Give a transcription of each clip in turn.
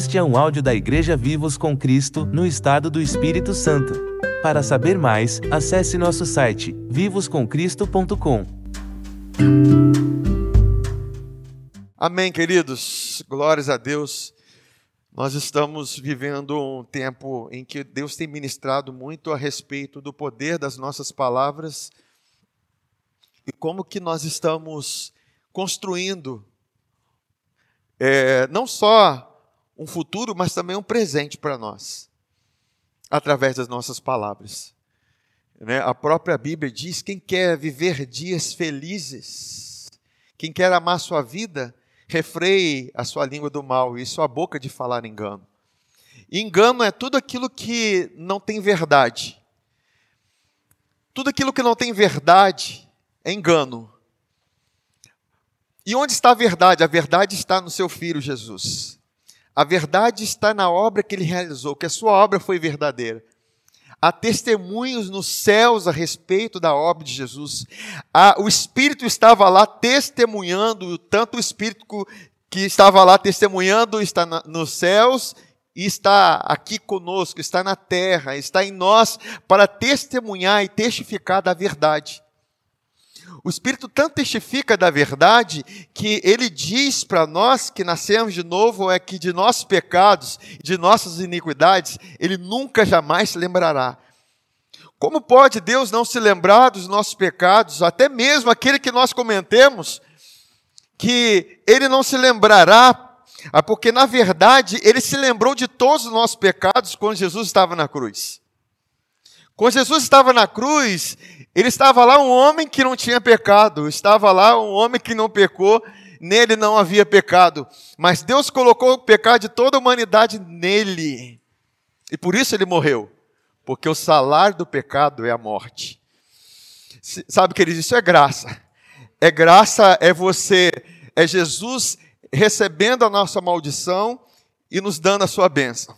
Este é um áudio da Igreja Vivos com Cristo, no estado do Espírito Santo. Para saber mais, acesse nosso site vivoscomcristo.com. Amém, queridos. Glórias a Deus. Nós estamos vivendo um tempo em que Deus tem ministrado muito a respeito do poder das nossas palavras e como que nós estamos construindo é, não só um futuro, mas também um presente para nós, através das nossas palavras. Né? A própria Bíblia diz: quem quer viver dias felizes, quem quer amar sua vida, refreie a sua língua do mal e sua boca de falar engano. E engano é tudo aquilo que não tem verdade. Tudo aquilo que não tem verdade é engano. E onde está a verdade? A verdade está no seu filho Jesus. A verdade está na obra que ele realizou, que a sua obra foi verdadeira. Há testemunhos nos céus a respeito da obra de Jesus. o Espírito estava lá testemunhando, tanto o Espírito que estava lá testemunhando está nos céus e está aqui conosco, está na terra, está em nós para testemunhar e testificar da verdade. O Espírito tanto testifica da verdade que ele diz para nós que nascemos de novo é que de nossos pecados, de nossas iniquidades, ele nunca jamais se lembrará. Como pode Deus não se lembrar dos nossos pecados, até mesmo aquele que nós cometemos, que ele não se lembrará, ah, porque na verdade ele se lembrou de todos os nossos pecados quando Jesus estava na cruz. Quando Jesus estava na cruz, ele estava lá um homem que não tinha pecado, estava lá um homem que não pecou, nele não havia pecado. Mas Deus colocou o pecado de toda a humanidade nele. E por isso ele morreu. Porque o salário do pecado é a morte. Sabe, queridos, isso é graça. É graça, é você, é Jesus recebendo a nossa maldição e nos dando a sua bênção.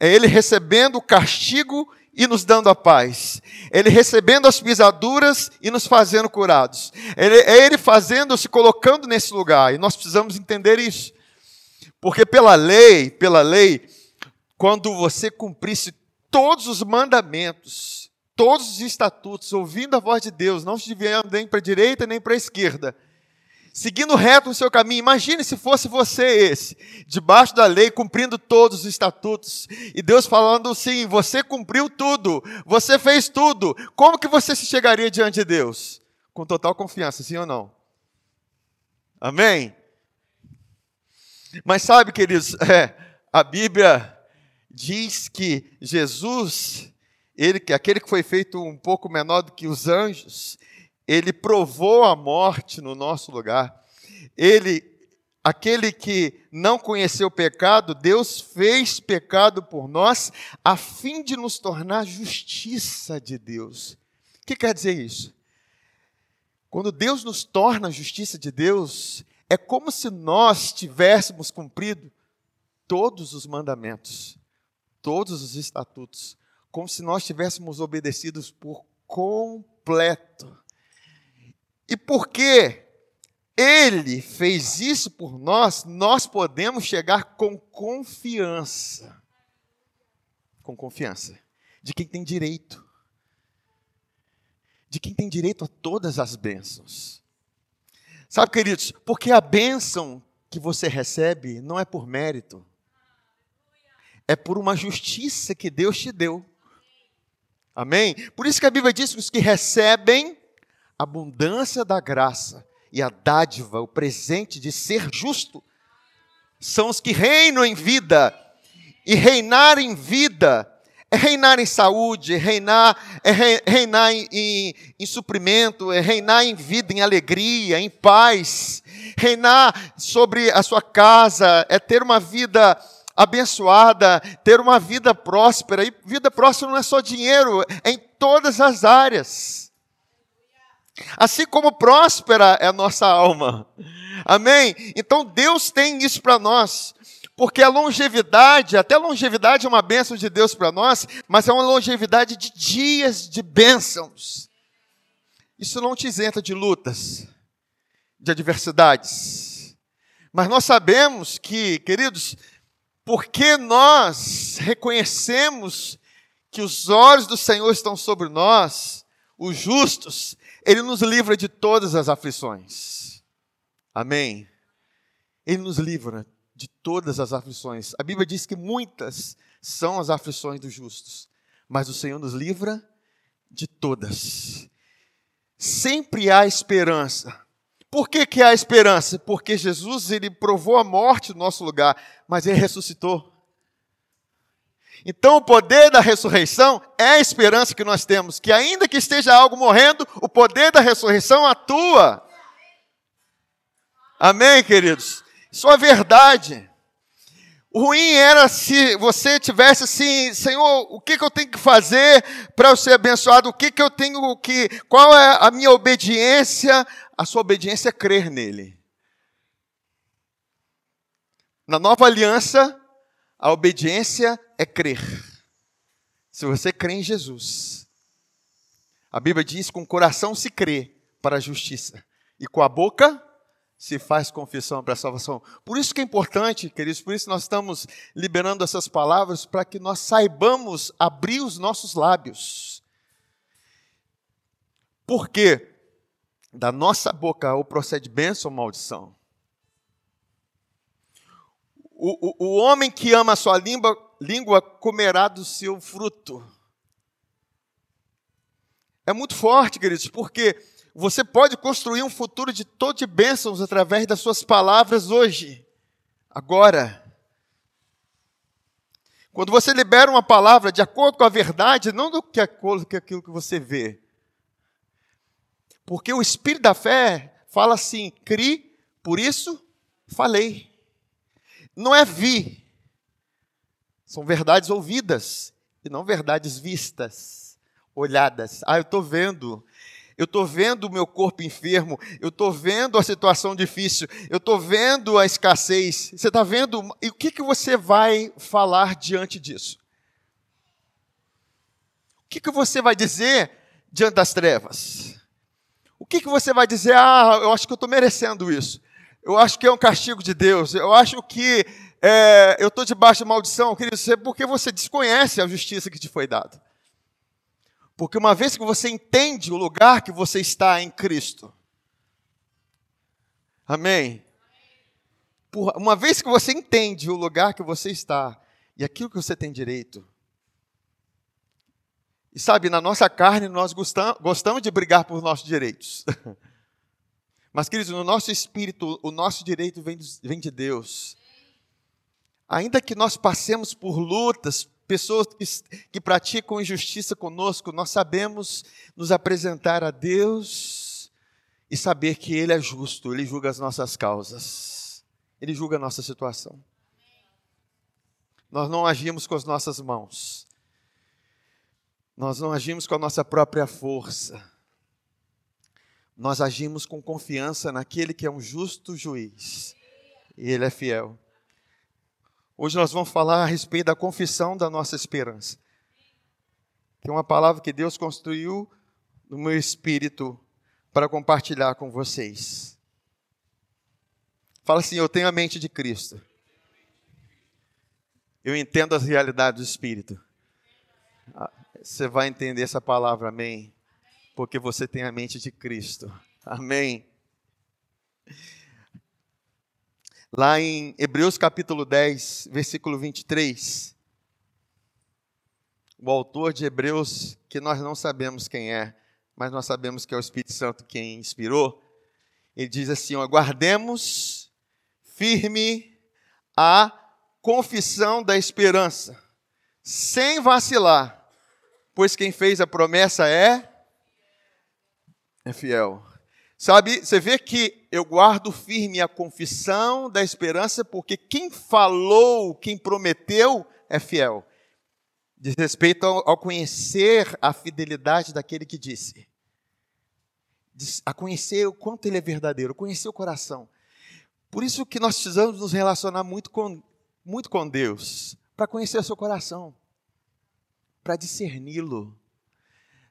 É Ele recebendo o castigo e nos dando a paz. Ele recebendo as pisaduras e nos fazendo curados. Ele, é Ele fazendo, se colocando nesse lugar. E nós precisamos entender isso. Porque pela lei, pela lei, quando você cumprisse todos os mandamentos, todos os estatutos, ouvindo a voz de Deus, não se desviando nem para a direita nem para a esquerda, seguindo reto o seu caminho. Imagine se fosse você esse, debaixo da lei, cumprindo todos os estatutos, e Deus falando sim, você cumpriu tudo, você fez tudo. Como que você se chegaria diante de Deus? Com total confiança, sim ou não? Amém? Mas sabe, queridos, é, a Bíblia diz que Jesus, ele, aquele que foi feito um pouco menor do que os anjos, ele provou a morte no nosso lugar. Ele, aquele que não conheceu pecado, Deus fez pecado por nós, a fim de nos tornar justiça de Deus. O que quer dizer isso? Quando Deus nos torna justiça de Deus, é como se nós tivéssemos cumprido todos os mandamentos, todos os estatutos, como se nós tivéssemos obedecidos por completo. E porque Ele fez isso por nós, nós podemos chegar com confiança. Com confiança. De quem tem direito. De quem tem direito a todas as bênçãos. Sabe, queridos, porque a bênção que você recebe não é por mérito, é por uma justiça que Deus te deu. Amém? Por isso que a Bíblia diz que os que recebem abundância da graça e a dádiva, o presente de ser justo, são os que reinam em vida. E reinar em vida é reinar em saúde, é reinar, é reinar em, em, em, suprimento, é reinar em vida, em alegria, em paz. Reinar sobre a sua casa, é ter uma vida abençoada, ter uma vida próspera. E vida próspera não é só dinheiro, é em todas as áreas. Assim como próspera é a nossa alma. Amém? Então Deus tem isso para nós. Porque a longevidade, até a longevidade é uma bênção de Deus para nós, mas é uma longevidade de dias de bênçãos. Isso não te isenta de lutas, de adversidades. Mas nós sabemos que, queridos, porque nós reconhecemos que os olhos do Senhor estão sobre nós, os justos, Ele nos livra de todas as aflições. Amém? Ele nos livra de todas as aflições. A Bíblia diz que muitas são as aflições dos justos, mas o Senhor nos livra de todas. Sempre há esperança. Por que, que há esperança? Porque Jesus ele provou a morte no nosso lugar, mas ele ressuscitou. Então, o poder da ressurreição é a esperança que nós temos, que ainda que esteja algo morrendo, o poder da ressurreição atua. Amém, queridos? Isso é verdade. O ruim era se você tivesse assim, Senhor, o que, que eu tenho que fazer para eu ser abençoado? O que, que eu tenho que. Qual é a minha obediência? A sua obediência é crer nele. Na nova aliança, a obediência é crer. Se você crê em Jesus, a Bíblia diz: com o coração se crê para a justiça, e com a boca se faz confissão para a salvação. Por isso que é importante, queridos, por isso nós estamos liberando essas palavras para que nós saibamos abrir os nossos lábios. Porque da nossa boca ou procede bênção ou maldição. O, o, o homem que ama a sua língua, língua comerá do seu fruto. É muito forte, queridos, porque você pode construir um futuro de todo de bênçãos através das suas palavras hoje, agora. Quando você libera uma palavra de acordo com a verdade, não do que aquilo que você vê. Porque o espírito da fé fala assim: cri, por isso falei. Não é vi. São verdades ouvidas e não verdades vistas, olhadas. Ah, eu estou vendo eu estou vendo o meu corpo enfermo, eu estou vendo a situação difícil, eu estou vendo a escassez. Você está vendo? E o que, que você vai falar diante disso? O que, que você vai dizer diante das trevas? O que, que você vai dizer? Ah, eu acho que eu estou merecendo isso. Eu acho que é um castigo de Deus. Eu acho que é, eu estou debaixo de maldição, querido, porque você desconhece a justiça que te foi dada. Porque uma vez que você entende o lugar que você está em Cristo, amém? Por, uma vez que você entende o lugar que você está e aquilo que você tem direito, e sabe, na nossa carne nós gostamos, de brigar por nossos direitos. Mas, queridos, no nosso espírito, o nosso direito vem de Deus. Ainda que nós passemos por lutas, pessoas que, que praticam injustiça conosco, nós sabemos nos apresentar a Deus e saber que Ele é justo, Ele julga as nossas causas, Ele julga a nossa situação. Nós não agimos com as nossas mãos, nós não agimos com a nossa própria força, nós agimos com confiança naquele que é um justo juiz, e Ele é fiel. Hoje nós vamos falar a respeito da confissão da nossa esperança. Que é uma palavra que Deus construiu no meu espírito para compartilhar com vocês. Fala assim: Eu tenho a mente de Cristo. Eu entendo as realidades do Espírito. Ah, você vai entender essa palavra, amém? Porque você tem a mente de Cristo. Amém. Lá em Hebreus capítulo 10, versículo 23, o autor de Hebreus, que nós não sabemos quem é, mas nós sabemos que é o Espírito Santo quem inspirou, ele diz assim: aguardemos firme a confissão da esperança, sem vacilar, pois quem fez a promessa é é fiel. Sabe, você vê que eu guardo firme a confissão da esperança, porque quem falou, quem prometeu, é fiel. Diz respeito ao, ao conhecer a fidelidade daquele que disse. Diz, a conhecer o quanto ele é verdadeiro, conhecer o coração. Por isso que nós precisamos nos relacionar muito com, muito com Deus, para conhecer o seu coração, para discerni-lo.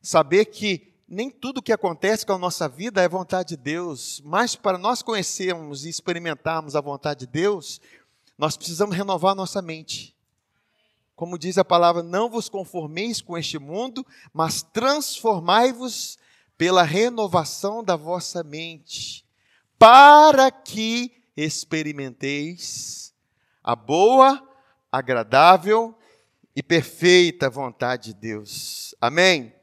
Saber que nem tudo que acontece com a nossa vida é vontade de Deus, mas para nós conhecermos e experimentarmos a vontade de Deus, Nós precisamos renovar nossa mente. Como diz a palavra, não vos conformeis com este mundo, mas transformai-vos pela renovação da vossa mente, para que experimenteis a boa, agradável e perfeita vontade de Deus. Amém?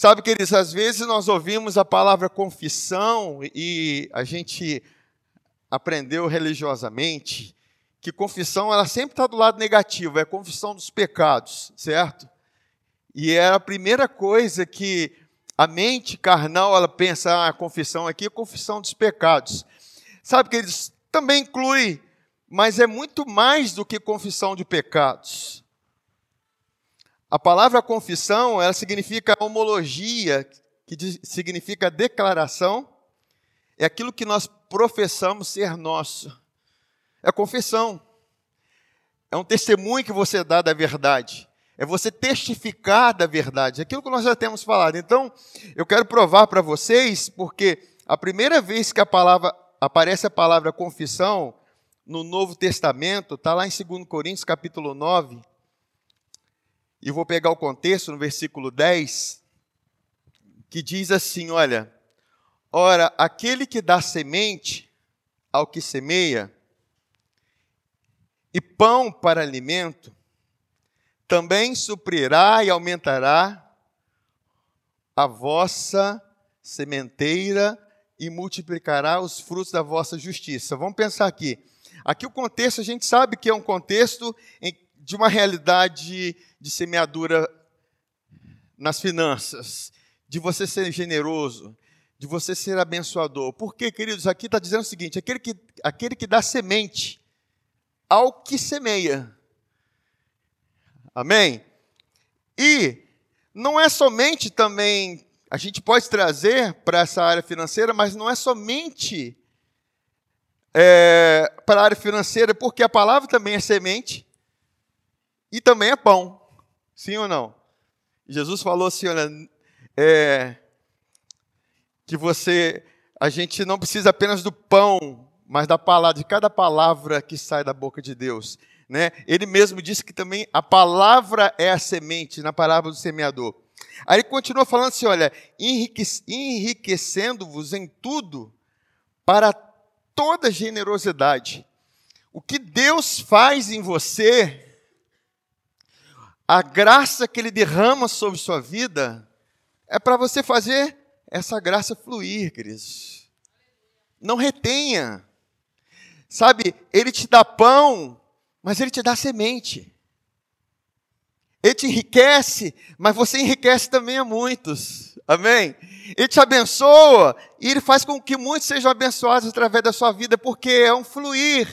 Sabe, queridos, às vezes nós ouvimos a palavra confissão e a gente aprendeu religiosamente que confissão ela sempre está do lado negativo, é confissão dos pecados, certo? E é a primeira coisa que a mente carnal ela pensa, ah, a confissão aqui é confissão dos pecados. Sabe, queridos, também inclui, mas é muito mais do que confissão de pecados. A palavra confissão, ela significa homologia, que significa declaração, é aquilo que nós professamos ser nosso. É confissão. É um testemunho que você dá da verdade. É você testificar da verdade. É aquilo que nós já temos falado. Então, eu quero provar para vocês, porque a primeira vez que a palavra aparece a palavra confissão no Novo Testamento, está lá em 2 Coríntios capítulo 9, e vou pegar o contexto no versículo 10, que diz assim: olha, ora, aquele que dá semente ao que semeia, e pão para alimento, também suprirá e aumentará a vossa sementeira e multiplicará os frutos da vossa justiça. Vamos pensar aqui. Aqui o contexto, a gente sabe que é um contexto de uma realidade de semeadura nas finanças, de você ser generoso, de você ser abençoador. Porque, queridos, aqui está dizendo o seguinte: aquele que, aquele que dá semente ao que semeia. Amém? E não é somente também, a gente pode trazer para essa área financeira, mas não é somente é, para a área financeira, porque a palavra também é semente e também é pão. Sim ou não? Jesus falou assim, olha, é, que você, a gente não precisa apenas do pão, mas da palavra, de cada palavra que sai da boca de Deus. Né? Ele mesmo disse que também a palavra é a semente, na palavra do semeador. Aí ele continua falando assim: olha, enriquecendo-vos em tudo para toda generosidade. O que Deus faz em você a graça que Ele derrama sobre sua vida é para você fazer essa graça fluir, queridos. Não retenha. Sabe, Ele te dá pão, mas Ele te dá semente. Ele te enriquece, mas você enriquece também a muitos. Amém? Ele te abençoa e Ele faz com que muitos sejam abençoados através da sua vida, porque é um fluir,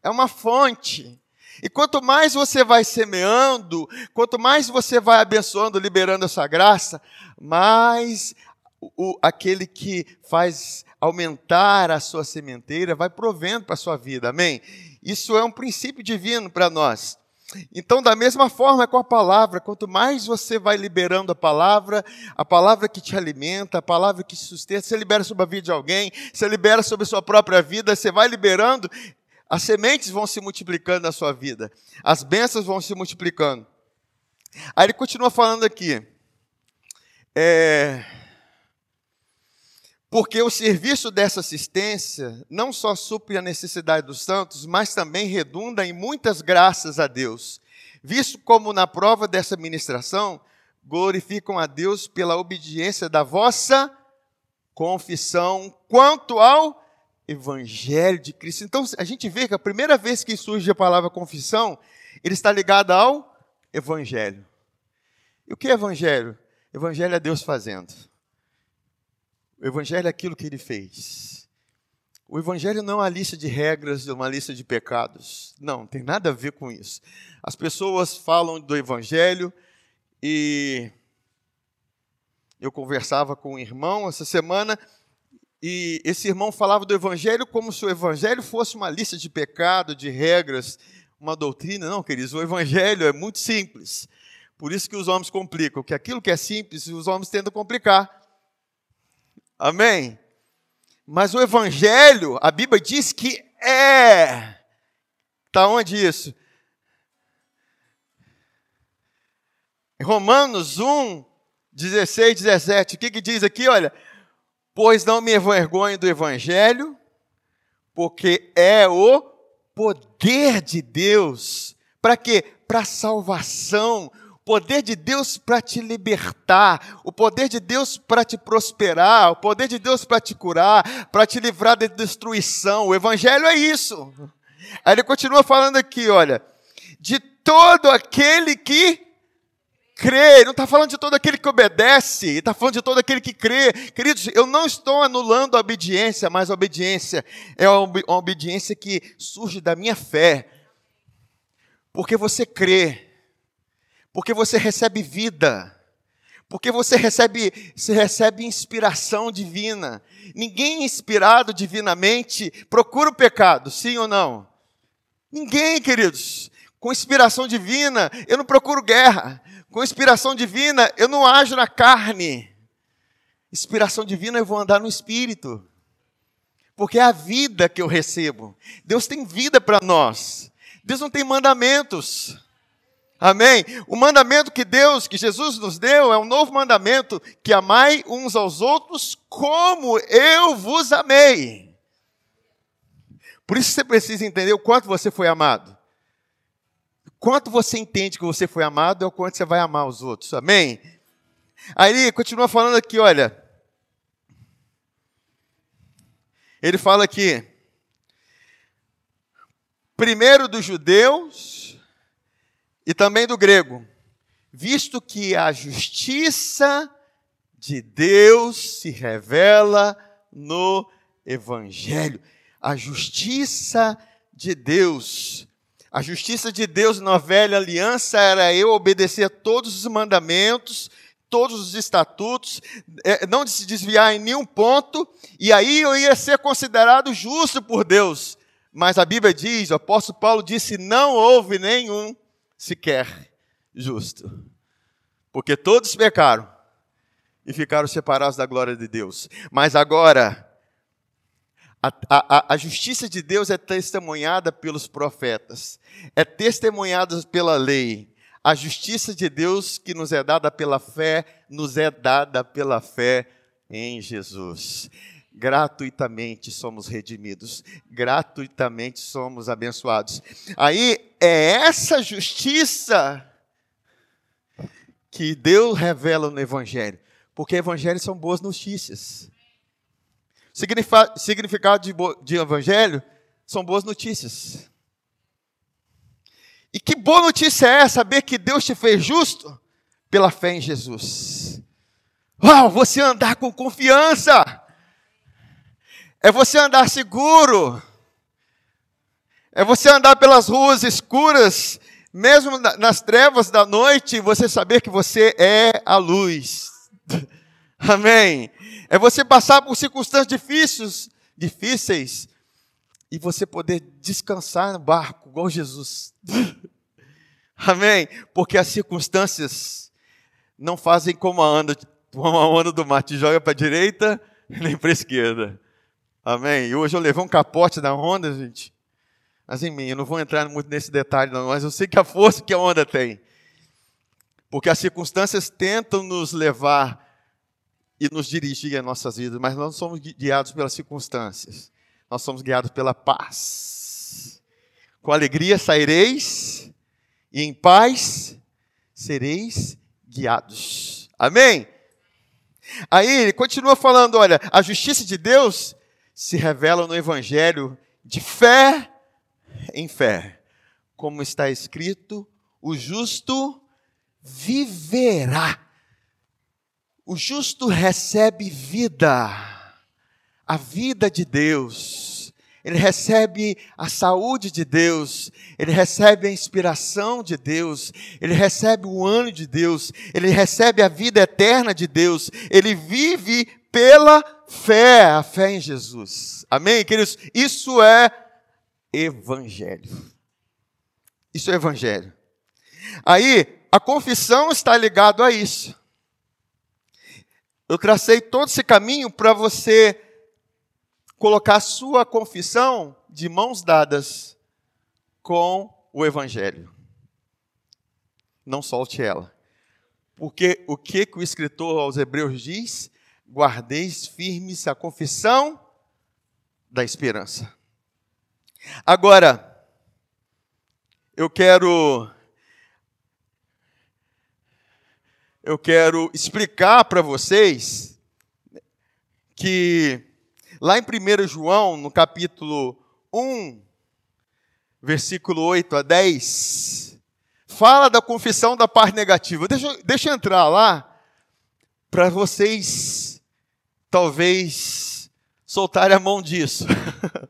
é uma fonte. E quanto mais você vai semeando, quanto mais você vai abençoando, liberando essa graça, mais o, aquele que faz aumentar a sua sementeira vai provendo para a sua vida, amém? Isso é um princípio divino para nós. Então, da mesma forma é com a palavra, quanto mais você vai liberando a palavra, a palavra que te alimenta, a palavra que te sustenta, você libera sobre a vida de alguém, você libera sobre a sua própria vida, você vai liberando, as sementes vão se multiplicando na sua vida, as bênçãos vão se multiplicando. Aí ele continua falando aqui. É, porque o serviço dessa assistência não só supre a necessidade dos santos, mas também redunda em muitas graças a Deus, visto como na prova dessa ministração glorificam a Deus pela obediência da vossa confissão quanto ao Evangelho de Cristo. Então a gente vê que a primeira vez que surge a palavra confissão, ele está ligado ao Evangelho. E o que é Evangelho? Evangelho é Deus fazendo. O Evangelho é aquilo que ele fez. O Evangelho não é uma lista de regras, uma lista de pecados. Não, tem nada a ver com isso. As pessoas falam do Evangelho e eu conversava com um irmão essa semana e esse irmão falava do evangelho como se o evangelho fosse uma lista de pecado, de regras, uma doutrina. Não, queridos, o evangelho é muito simples. Por isso que os homens complicam, que aquilo que é simples, os homens tentam complicar. Amém? Mas o evangelho, a Bíblia diz que é Está onde isso? Romanos 1, 16, 17. O que, que diz aqui? Olha, pois não me envergonho do Evangelho, porque é o poder de Deus. Para quê? Para salvação. O poder de Deus para te libertar, o poder de Deus para te prosperar, o poder de Deus para te curar, para te livrar da destruição. O Evangelho é isso. Aí ele continua falando aqui, olha, de todo aquele que crê, não está falando de todo aquele que obedece, está falando de todo aquele que crê. Queridos, eu não estou anulando a obediência, mas a obediência é uma obediência que surge da minha fé. Porque você crê, porque você recebe vida, porque você recebe, você recebe inspiração divina. Ninguém inspirado divinamente procura o pecado, sim ou não? Ninguém, queridos. Com inspiração divina, eu não procuro guerra, com inspiração divina, eu não ajo na carne. Inspiração divina, eu vou andar no espírito. Porque é a vida que eu recebo. Deus tem vida para nós. Deus não tem mandamentos. Amém? O mandamento que Deus, que Jesus nos deu, é um novo mandamento: que amai uns aos outros como eu vos amei. Por isso você precisa entender o quanto você foi amado. Quanto você entende que você foi amado é o quanto você vai amar os outros. Amém? Aí ele continua falando aqui, olha. Ele fala aqui. Primeiro dos judeus e também do grego, visto que a justiça de Deus se revela no Evangelho. A justiça de Deus a justiça de Deus na velha aliança era eu obedecer a todos os mandamentos, todos os estatutos, é, não se desviar em nenhum ponto, e aí eu ia ser considerado justo por Deus. Mas a Bíblia diz, o apóstolo Paulo disse: não houve nenhum sequer justo. Porque todos pecaram e ficaram separados da glória de Deus. Mas agora, a, a, a, justiça de Deus é testemunhada pelos profetas, é testemunhada pela lei. A justiça de Deus que nos é dada pela fé, nos é dada pela fé em Jesus. Gratuitamente somos redimidos, gratuitamente somos abençoados. Aí é essa justiça que Deus revela no Evangelho, porque evangelhos são boas notícias. Significado de, de evangelho são boas notícias. E que boa notícia é saber que Deus te fez justo pela fé em Jesus. Uau, você andar com confiança. É você andar seguro. É você andar pelas ruas escuras, mesmo nas trevas da noite, você saber que você é a luz. Amém. É você passar por circunstâncias difíceis, difíceis e você poder descansar no barco, igual Jesus. Amém? Porque as circunstâncias não fazem como a onda, como a onda do mar, te joga para a direita nem para a esquerda. Amém? E hoje eu levei um capote da onda, gente. Mas em mim, eu não vou entrar muito nesse detalhe, não, mas eu sei que a força que a onda tem. Porque as circunstâncias tentam nos levar e nos dirigir em nossas vidas, mas nós não somos guiados pelas circunstâncias, nós somos guiados pela paz. Com alegria saireis e em paz sereis guiados. Amém? Aí ele continua falando: olha, a justiça de Deus se revela no Evangelho de fé em fé. Como está escrito, o justo viverá o justo recebe vida, a vida de Deus. Ele recebe a saúde de Deus, ele recebe a inspiração de Deus, ele recebe o ano de Deus, ele recebe a vida eterna de Deus, ele vive pela fé, a fé em Jesus. Amém, queridos? Isso é evangelho. Isso é evangelho. Aí, a confissão está ligado a isso. Eu tracei todo esse caminho para você colocar sua confissão de mãos dadas com o Evangelho. Não solte ela. Porque o que, que o escritor aos Hebreus diz? Guardeis firmes a confissão da esperança. Agora, eu quero eu quero explicar para vocês que lá em 1 João, no capítulo 1, versículo 8 a 10, fala da confissão da parte negativa. Deixa, deixa eu entrar lá para vocês talvez soltarem a mão disso.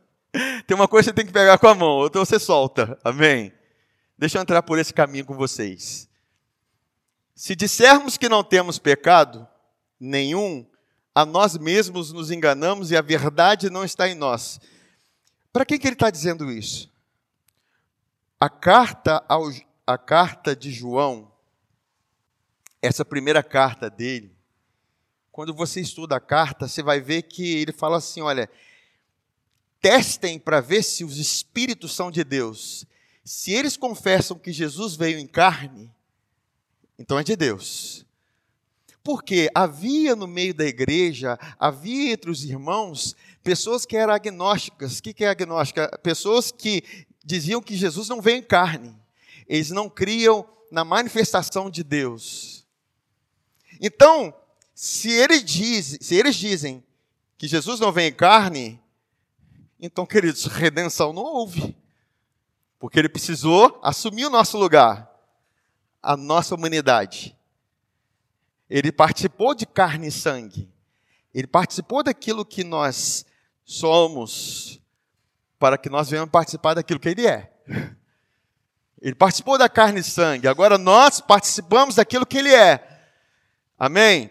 tem uma coisa que você tem que pegar com a mão, outra você solta. Amém? Deixa eu entrar por esse caminho com vocês. Se dissermos que não temos pecado nenhum, a nós mesmos nos enganamos e a verdade não está em nós. Para que, que ele está dizendo isso? A carta, ao, a carta de João, essa primeira carta dele, quando você estuda a carta, você vai ver que ele fala assim: olha, testem para ver se os espíritos são de Deus. Se eles confessam que Jesus veio em carne, então é de Deus. Porque havia no meio da igreja, havia entre os irmãos, pessoas que eram agnósticas. O que é agnóstica? Pessoas que diziam que Jesus não veio em carne. Eles não criam na manifestação de Deus. Então, se eles, diz, se eles dizem que Jesus não vem em carne, então, queridos, redenção não houve. Porque ele precisou assumir o nosso lugar a nossa humanidade. Ele participou de carne e sangue. Ele participou daquilo que nós somos, para que nós venhamos participar daquilo que ele é. Ele participou da carne e sangue, agora nós participamos daquilo que ele é. Amém?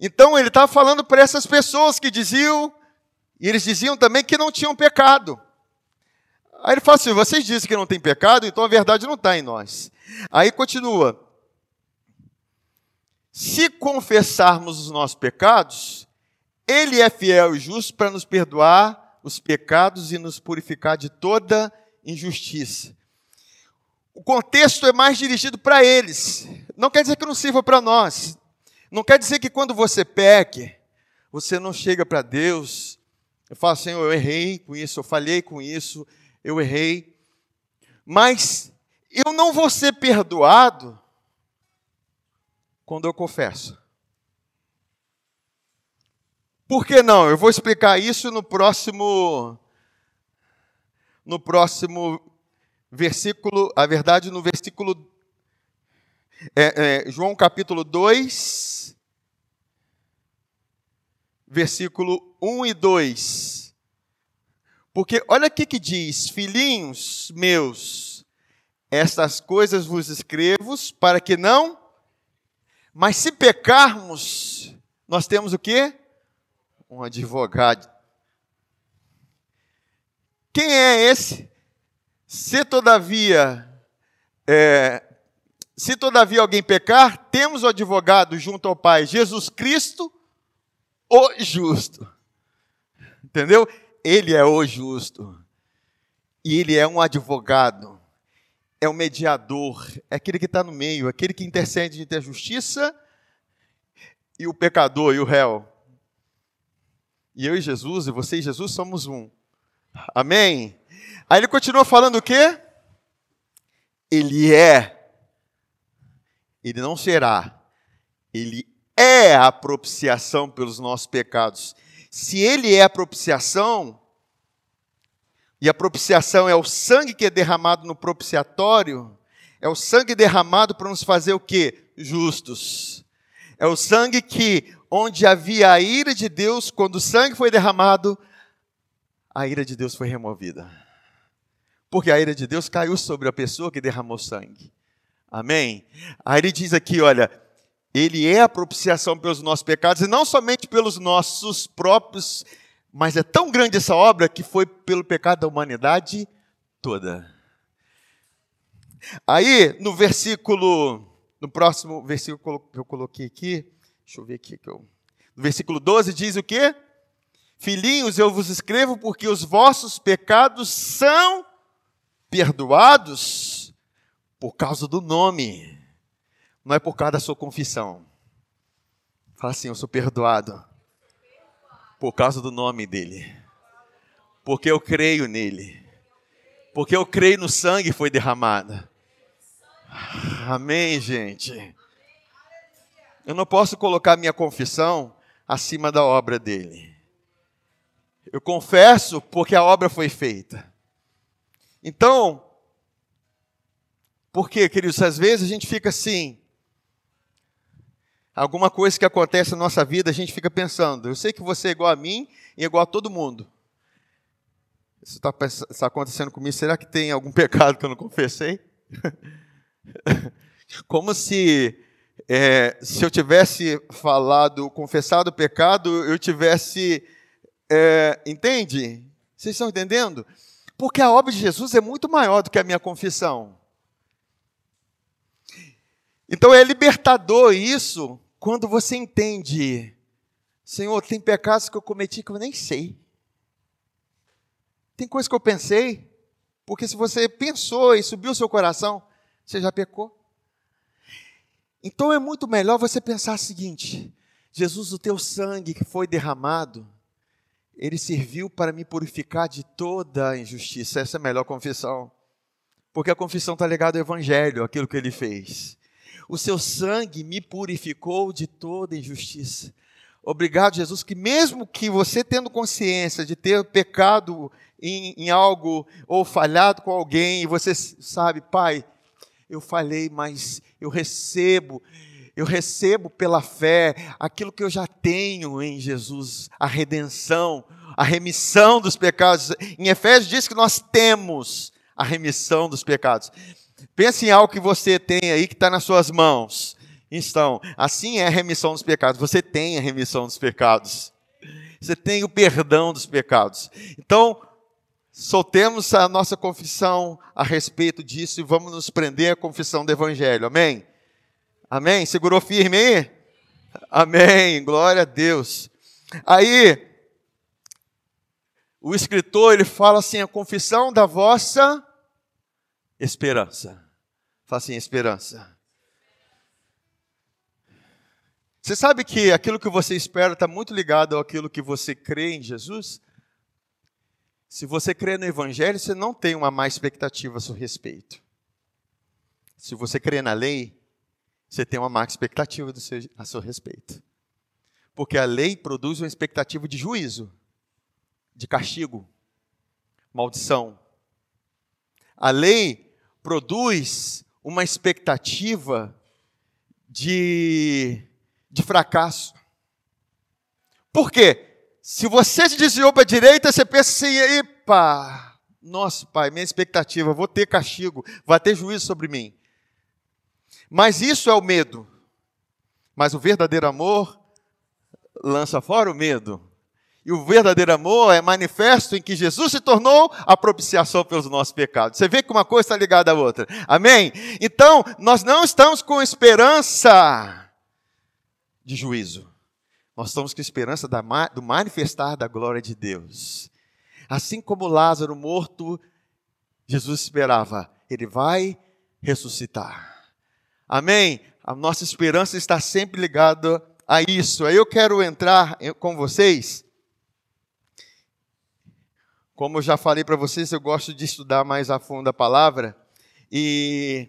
Então ele estava falando para essas pessoas que diziam, e eles diziam também que não tinham pecado. Aí ele fala assim: vocês dizem que não tem pecado, então a verdade não está em nós. Aí continua. Se confessarmos os nossos pecados, Ele é fiel e justo para nos perdoar os pecados e nos purificar de toda injustiça. O contexto é mais dirigido para eles. Não quer dizer que não sirva para nós. Não quer dizer que quando você peque, você não chega para Deus e fala assim: eu errei com isso, eu falhei com isso, eu errei. Mas eu não vou ser perdoado quando eu confesso. Por que não? Eu vou explicar isso no próximo no próximo versículo, a verdade no versículo é, é, João capítulo 2, versículo 1 e 2. Porque olha o que diz: Filhinhos meus, estas coisas vos escrevo para que não. Mas se pecarmos, nós temos o quê? Um advogado. Quem é esse? Se todavia, é, se todavia alguém pecar, temos o advogado junto ao Pai, Jesus Cristo, o justo. Entendeu? Ele é o justo. E ele é um advogado. É um mediador. É aquele que está no meio, aquele que intercede entre a justiça e o pecador e o réu. E eu e Jesus, e você e Jesus somos um. Amém? Aí ele continua falando o quê? Ele é. Ele não será. Ele é a propiciação pelos nossos pecados. Se ele é a propiciação, e a propiciação é o sangue que é derramado no propiciatório, é o sangue derramado para nos fazer o quê? Justos. É o sangue que, onde havia a ira de Deus, quando o sangue foi derramado, a ira de Deus foi removida. Porque a ira de Deus caiu sobre a pessoa que derramou sangue. Amém? Aí ele diz aqui, olha, ele é a propiciação pelos nossos pecados, e não somente pelos nossos próprios, mas é tão grande essa obra que foi pelo pecado da humanidade toda. Aí, no versículo, no próximo versículo que eu coloquei aqui, deixa eu ver aqui que eu. No versículo 12 diz o quê? Filhinhos, eu vos escrevo porque os vossos pecados são perdoados por causa do nome, não é por causa da sua confissão. Fala assim: Eu sou perdoado por causa do nome dele, porque eu creio nele, porque eu creio no sangue que foi derramado. Amém, gente. Eu não posso colocar minha confissão acima da obra dele. Eu confesso porque a obra foi feita. Então, porque, queridos, às vezes a gente fica assim, alguma coisa que acontece na nossa vida, a gente fica pensando, eu sei que você é igual a mim e igual a todo mundo. Isso está tá acontecendo comigo, será que tem algum pecado que eu não confessei? Como se é, se eu tivesse falado, confessado o pecado, eu tivesse. É, entende? Vocês estão entendendo? Porque a obra de Jesus é muito maior do que a minha confissão. Então é libertador isso quando você entende, Senhor, tem pecados que eu cometi que eu nem sei. Tem coisas que eu pensei, porque se você pensou e subiu o seu coração, você já pecou. Então é muito melhor você pensar o seguinte: Jesus, o teu sangue que foi derramado, ele serviu para me purificar de toda a injustiça. Essa é a melhor confissão. Porque a confissão está ligada ao Evangelho, aquilo que ele fez. O seu sangue me purificou de toda injustiça. Obrigado, Jesus, que mesmo que você tendo consciência de ter pecado em, em algo ou falhado com alguém, e você sabe, Pai, eu falhei, mas eu recebo, eu recebo pela fé aquilo que eu já tenho em Jesus, a redenção, a remissão dos pecados. Em Efésios diz que nós temos a remissão dos pecados. Pense em algo que você tem aí que está nas suas mãos. Então, assim é a remissão dos pecados. Você tem a remissão dos pecados. Você tem o perdão dos pecados. Então, soltemos a nossa confissão a respeito disso e vamos nos prender à confissão do Evangelho. Amém? Amém? Segurou firme aí? Amém. Glória a Deus. Aí, o escritor ele fala assim: a confissão da vossa esperança. Fala assim: esperança. Você sabe que aquilo que você espera está muito ligado àquilo que você crê em Jesus? Se você crê no Evangelho, você não tem uma má expectativa a seu respeito. Se você crê na lei, você tem uma má expectativa seu, a seu respeito. Porque a lei produz uma expectativa de juízo, de castigo, maldição. A lei produz uma expectativa de, de fracasso. Por quê? Se você se desviou para a direita, você pensa assim, epa, nossa, pai, minha expectativa, vou ter castigo, vai ter juízo sobre mim. Mas isso é o medo. Mas o verdadeiro amor lança fora o medo. E o verdadeiro amor é manifesto em que Jesus se tornou a propiciação pelos nossos pecados. Você vê que uma coisa está ligada à outra. Amém? Então, nós não estamos com esperança de juízo. Nós estamos com esperança do manifestar da glória de Deus. Assim como Lázaro morto, Jesus esperava, ele vai ressuscitar. Amém? A nossa esperança está sempre ligada a isso. Aí eu quero entrar com vocês. Como eu já falei para vocês, eu gosto de estudar mais a fundo a palavra e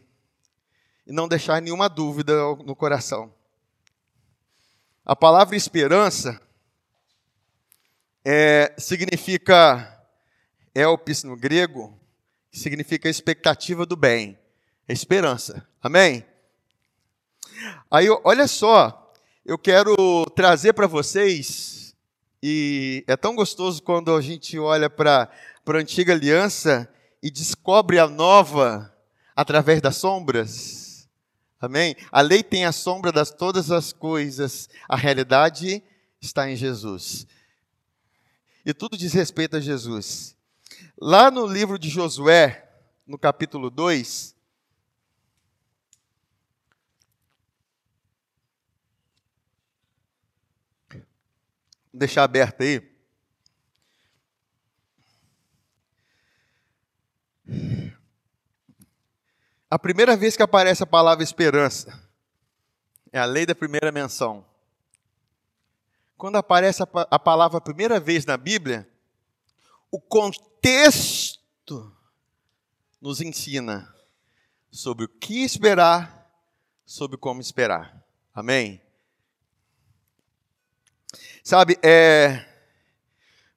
não deixar nenhuma dúvida no coração. A palavra esperança é, significa elpis no grego, significa expectativa do bem, é esperança. Amém? Aí, olha só, eu quero trazer para vocês, e é tão gostoso quando a gente olha para a antiga aliança e descobre a nova através das sombras. Amém? A lei tem a sombra das todas as coisas, a realidade está em Jesus. E tudo diz respeito a Jesus. Lá no livro de Josué, no capítulo 2, deixar aberto aí. a primeira vez que aparece a palavra esperança é a lei da primeira menção. Quando aparece a palavra a primeira vez na Bíblia, o contexto nos ensina sobre o que esperar, sobre como esperar. Amém? Sabe, é,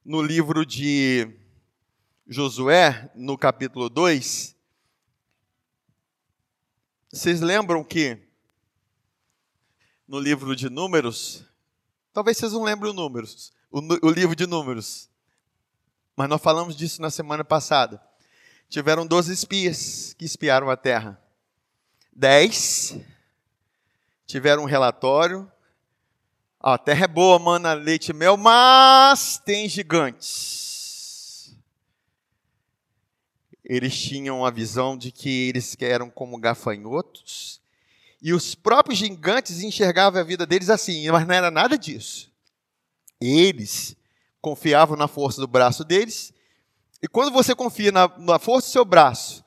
no livro de Josué, no capítulo 2, vocês lembram que no livro de Números, talvez vocês não lembrem o Números, o, o livro de Números, mas nós falamos disso na semana passada. Tiveram 12 espias que espiaram a terra. Dez tiveram um relatório. A terra é boa, mana, leite e mel, mas tem gigantes. Eles tinham a visão de que eles eram como gafanhotos. E os próprios gigantes enxergavam a vida deles assim, mas não era nada disso. Eles confiavam na força do braço deles. E quando você confia na, na força do seu braço,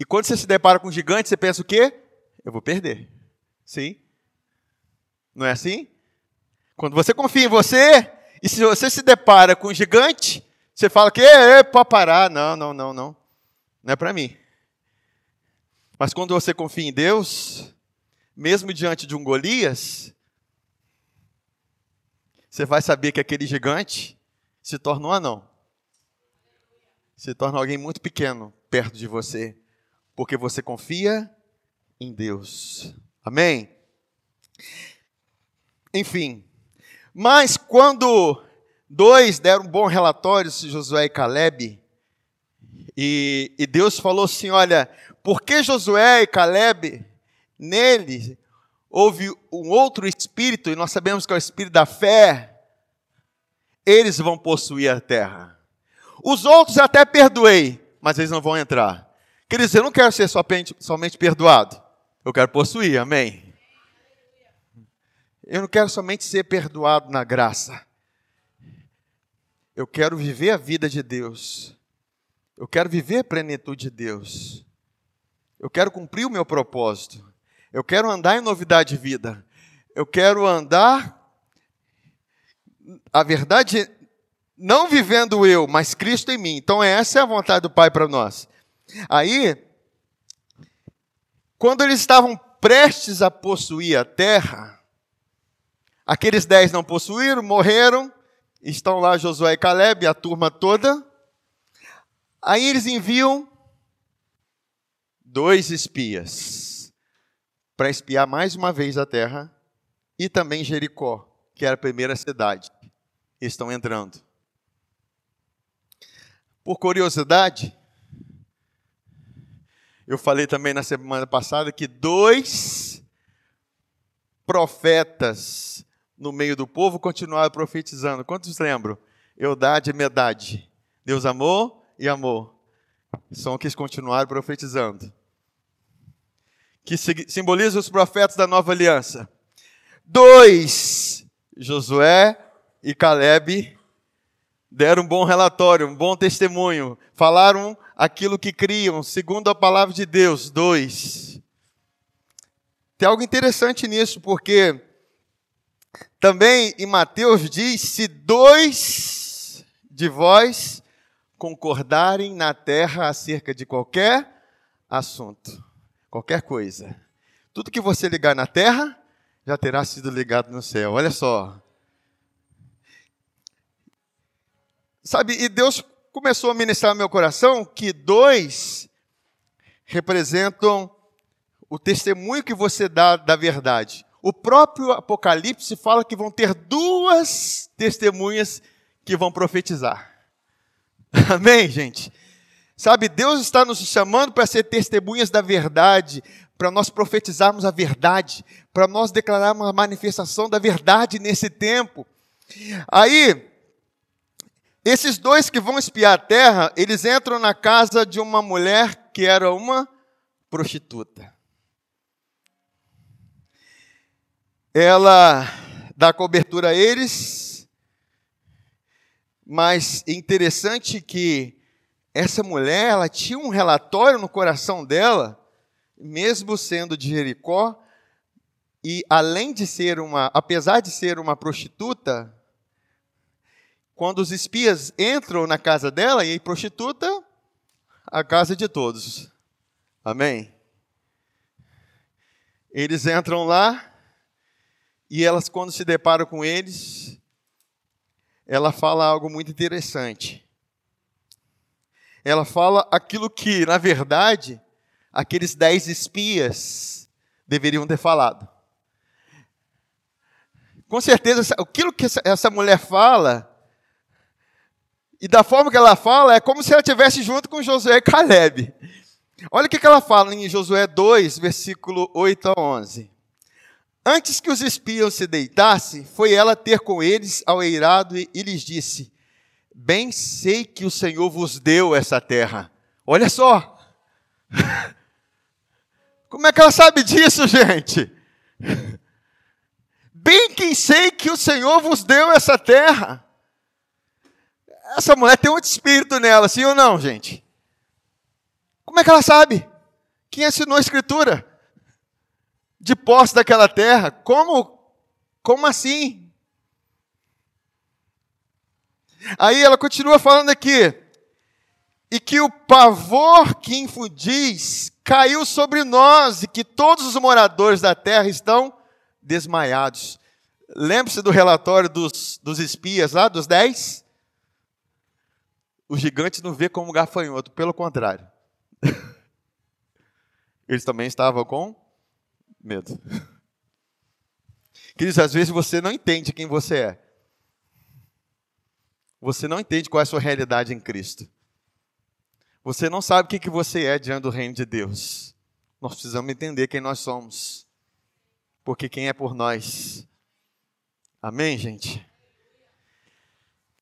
e quando você se depara com um gigante, você pensa o quê? Eu vou perder. Sim? Não é assim? Quando você confia em você, e se você se depara com um gigante, você fala que é, para parar. Não, não, não, não. Não é para mim. Mas quando você confia em Deus, mesmo diante de um Golias, você vai saber que aquele gigante se torna um anão. Se torna alguém muito pequeno perto de você, porque você confia em Deus. Amém? Enfim, mas quando dois deram um bom relatório, Josué e Caleb, e, e Deus falou assim: olha, porque Josué e Caleb, nele, houve um outro espírito, e nós sabemos que é o espírito da fé, eles vão possuir a terra. Os outros até perdoei, mas eles não vão entrar. Quer dizer, eu não quero ser somente, somente perdoado, eu quero possuir, amém? Eu não quero somente ser perdoado na graça. Eu quero viver a vida de Deus. Eu quero viver a plenitude de Deus. Eu quero cumprir o meu propósito. Eu quero andar em novidade de vida. Eu quero andar. A verdade, não vivendo eu, mas Cristo em mim. Então, essa é a vontade do Pai para nós. Aí, quando eles estavam prestes a possuir a terra, aqueles dez não possuíram, morreram, estão lá Josué e Caleb, a turma toda. Aí eles enviam dois espias para espiar mais uma vez a terra e também Jericó, que era a primeira cidade. Estão entrando. Por curiosidade, eu falei também na semana passada que dois profetas no meio do povo continuaram profetizando. Quantos lembram? Eudade e Medade. Deus amou e amou. São que continuaram profetizando que simboliza os profetas da nova aliança. Dois, Josué e Caleb deram um bom relatório, um bom testemunho, falaram aquilo que criam, segundo a palavra de Deus. Dois. Tem algo interessante nisso, porque também em Mateus diz: se dois de vós concordarem na terra acerca de qualquer assunto qualquer coisa. Tudo que você ligar na terra já terá sido ligado no céu. Olha só. Sabe, e Deus começou a ministrar no meu coração que dois representam o testemunho que você dá da verdade. O próprio Apocalipse fala que vão ter duas testemunhas que vão profetizar. Amém, gente? Sabe, Deus está nos chamando para ser testemunhas da verdade, para nós profetizarmos a verdade, para nós declararmos a manifestação da verdade nesse tempo. Aí, esses dois que vão espiar a terra, eles entram na casa de uma mulher que era uma prostituta. Ela dá cobertura a eles, mas é interessante que essa mulher, ela tinha um relatório no coração dela mesmo sendo de Jericó, e além de ser uma, apesar de ser uma prostituta, quando os espias entram na casa dela, e prostituta, a casa de todos. Amém? Eles entram lá, e elas, quando se deparam com eles, ela fala algo muito interessante. Ela fala aquilo que, na verdade, aqueles dez espias deveriam ter falado. Com certeza, aquilo que essa mulher fala, e da forma que ela fala, é como se ela estivesse junto com Josué e Caleb. Olha o que ela fala em Josué 2, versículo 8 a 11. Antes que os espias se deitassem, foi ela ter com eles ao eirado e lhes disse: Bem sei que o Senhor vos deu essa terra. Olha só. Como é que ela sabe disso, gente? Bem que sei que o Senhor vos deu essa terra. Essa mulher tem um espírito nela, sim ou não, gente? Como é que ela sabe? Quem assinou a escritura? De posse daquela terra. Como, como assim? Aí ela continua falando aqui. E que o pavor que infundis caiu sobre nós e que todos os moradores da terra estão desmaiados. Lembre-se do relatório dos, dos espias lá, dos dez? Os gigantes não vê como gafanhoto, pelo contrário. Eles também estavam com medo. Queridos, às vezes você não entende quem você é. Você não entende qual é a sua realidade em Cristo. Você não sabe o que, que você é diante do reino de Deus. Nós precisamos entender quem nós somos. Porque quem é por nós. Amém, gente?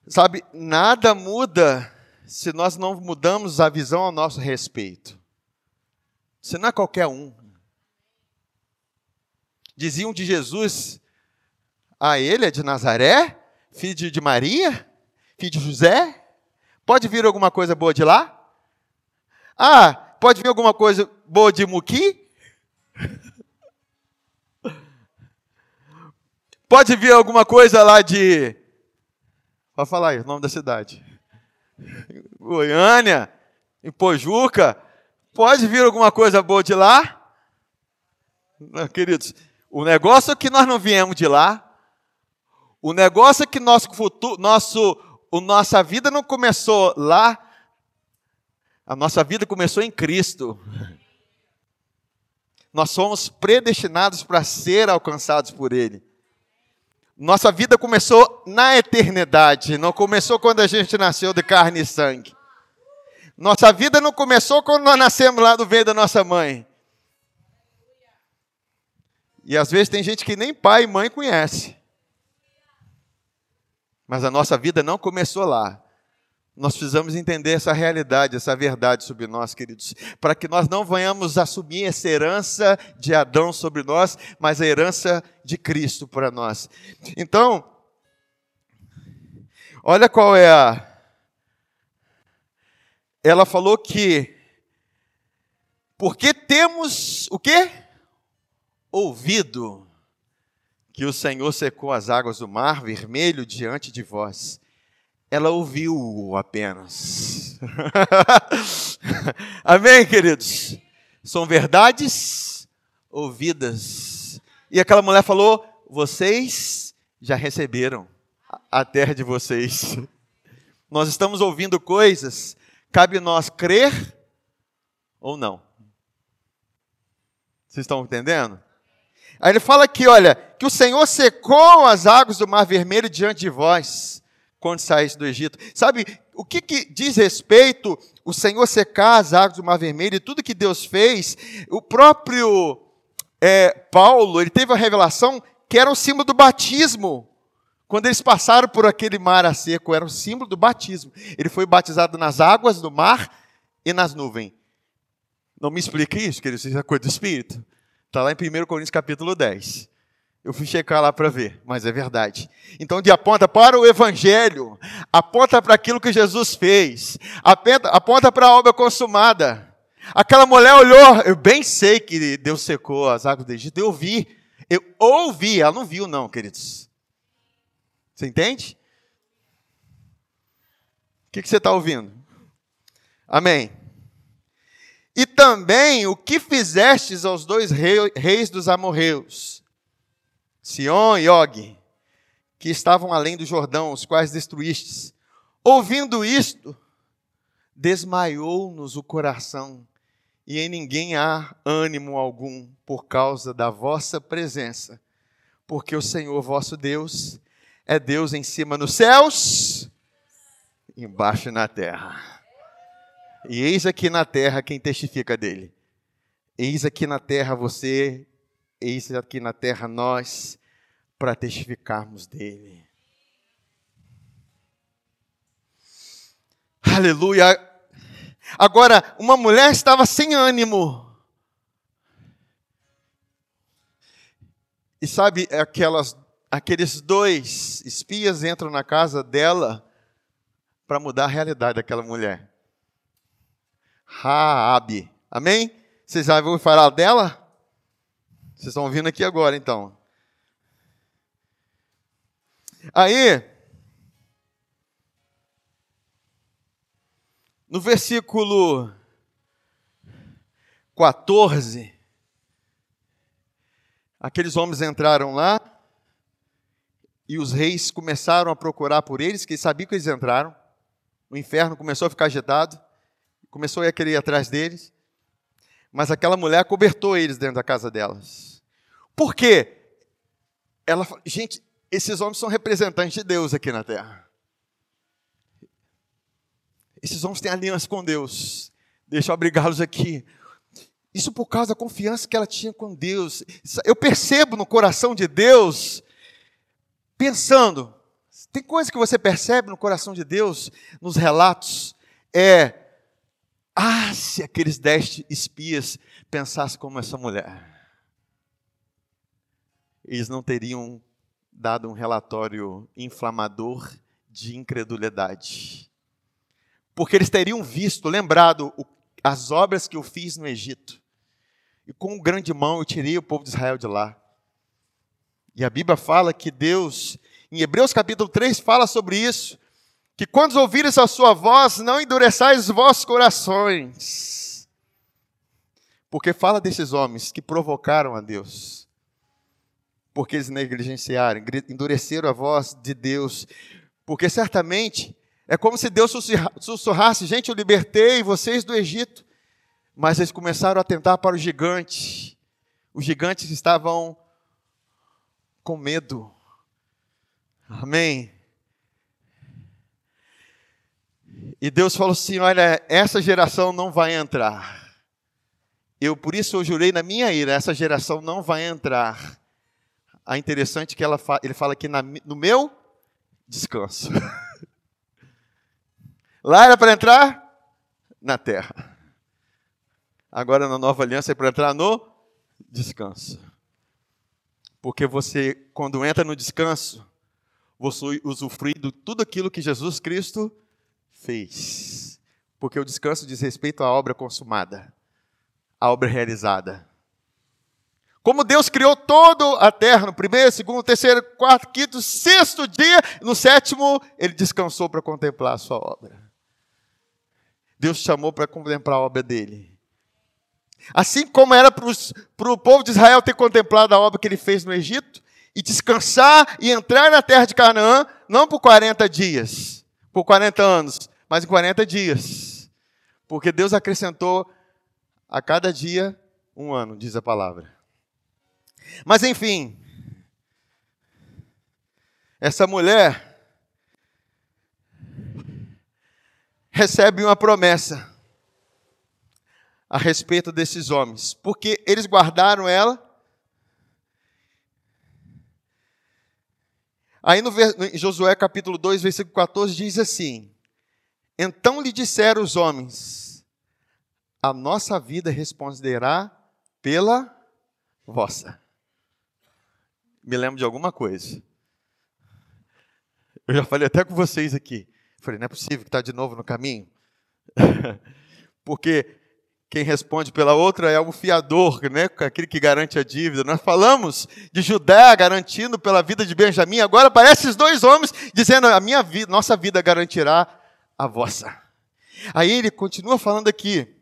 Sabe, nada muda se nós não mudamos a visão ao nosso respeito. Você não é qualquer um diziam de Jesus: a ele é de Nazaré, filho de Maria, filho de José? Pode vir alguma coisa boa de lá? Ah, pode vir alguma coisa boa de Muqui? Pode vir alguma coisa lá de. Pode falar aí o nome da cidade. Goiânia, em Pojuca. Pode vir alguma coisa boa de lá? Queridos, o negócio é que nós não viemos de lá. O negócio é que nosso futuro, nosso, o nossa vida não começou lá. A nossa vida começou em Cristo. Nós somos predestinados para ser alcançados por Ele. Nossa vida começou na eternidade, não começou quando a gente nasceu de carne e sangue. Nossa vida não começou quando nós nascemos lá do ventre da nossa mãe. E às vezes tem gente que nem pai e mãe conhece. Mas a nossa vida não começou lá. Nós precisamos entender essa realidade, essa verdade sobre nós, queridos, para que nós não venhamos assumir essa herança de Adão sobre nós, mas a herança de Cristo para nós. Então, olha qual é a. Ela falou que porque temos o quê? Ouvido que o Senhor secou as águas do mar vermelho diante de vós. Ela ouviu apenas. Amém, queridos? São verdades ouvidas. E aquela mulher falou: vocês já receberam a terra de vocês. Nós estamos ouvindo coisas, cabe nós crer ou não. Vocês estão entendendo? Aí ele fala aqui, olha, que o Senhor secou as águas do Mar Vermelho diante de vós, quando saísse do Egito. Sabe, o que, que, diz respeito o Senhor secar as águas do Mar Vermelho e tudo que Deus fez? O próprio é, Paulo, ele teve a revelação que era o símbolo do batismo. Quando eles passaram por aquele mar a seco, era o símbolo do batismo. Ele foi batizado nas águas do mar e nas nuvens. Não me explique isso, querido, isso é coisa do Espírito. Está lá em 1 Coríntios capítulo 10. Eu fui checar lá para ver, mas é verdade. Então, de aponta para o Evangelho, aponta para aquilo que Jesus fez, aponta, aponta para a obra consumada, Aquela mulher olhou, eu bem sei que Deus secou as águas do Egito, eu vi, eu ouvi, ela não viu, não, queridos. Você entende? O que, que você está ouvindo? Amém. E também o que fizestes aos dois reis dos amorreus, Sion e Og, que estavam além do Jordão, os quais destruístes. Ouvindo isto, desmaiou-nos o coração, e em ninguém há ânimo algum por causa da vossa presença, porque o Senhor vosso Deus é Deus em cima nos céus, embaixo na terra. E eis aqui na terra quem testifica dele. Eis aqui na terra você, eis aqui na terra nós, para testificarmos dele. Aleluia. Agora, uma mulher estava sem ânimo. E sabe, aquelas, aqueles dois espias entram na casa dela para mudar a realidade daquela mulher. Raabe. Amém? Vocês já ouviram falar dela? Vocês estão ouvindo aqui agora, então. Aí, no versículo 14, aqueles homens entraram lá e os reis começaram a procurar por eles, que sabiam que eles entraram. O inferno começou a ficar agitado começou a querer ir atrás deles, mas aquela mulher cobertou eles dentro da casa delas. Por quê? Ela, gente, esses homens são representantes de Deus aqui na terra. Esses homens têm aliança com Deus. Deixa eu abrigá-los aqui. Isso por causa da confiança que ela tinha com Deus. Eu percebo no coração de Deus, pensando, tem coisa que você percebe no coração de Deus, nos relatos, é ah, se aqueles dez espias pensassem como essa mulher. Eles não teriam dado um relatório inflamador de incredulidade. Porque eles teriam visto, lembrado as obras que eu fiz no Egito. E com grande mão eu tirei o povo de Israel de lá. E a Bíblia fala que Deus, em Hebreus capítulo 3, fala sobre isso que quando ouvires a sua voz, não endureçais os vossos corações. Porque fala desses homens que provocaram a Deus. Porque eles negligenciaram, endureceram a voz de Deus. Porque certamente é como se Deus sussurrasse: gente, eu libertei vocês do Egito. Mas eles começaram a atentar para o gigante. Os gigantes estavam com medo. Amém. E Deus falou assim: Olha, essa geração não vai entrar. Eu, por isso, eu jurei na minha ira: essa geração não vai entrar. A interessante é que ela, ele fala aqui no meu descanso. Lá era para entrar na terra. Agora na nova aliança é para entrar no descanso. Porque você, quando entra no descanso, você usufrui de tudo aquilo que Jesus Cristo fez. Porque o descanso diz respeito à obra consumada, à obra realizada. Como Deus criou todo a terra, no primeiro, segundo, terceiro, quarto, quinto, sexto dia, no sétimo, ele descansou para contemplar a sua obra. Deus chamou para contemplar a obra dele. Assim como era para o povo de Israel ter contemplado a obra que ele fez no Egito, e descansar e entrar na terra de Canaã, não por 40 dias, por 40 anos, mas em 40 dias. Porque Deus acrescentou a cada dia um ano, diz a palavra. Mas enfim, essa mulher recebe uma promessa a respeito desses homens, porque eles guardaram ela. Aí no, no Josué capítulo 2, versículo 14 diz assim: então lhe disseram os homens: A nossa vida responderá pela vossa. Me lembro de alguma coisa. Eu já falei até com vocês aqui. Falei, não é possível que está de novo no caminho. Porque Quem responde pela outra é o fiador, né? aquele que garante a dívida. Nós falamos de Judá garantindo pela vida de Benjamim, agora aparecem esses dois homens dizendo: a minha vida, nossa vida garantirá a vossa. Aí ele continua falando aqui.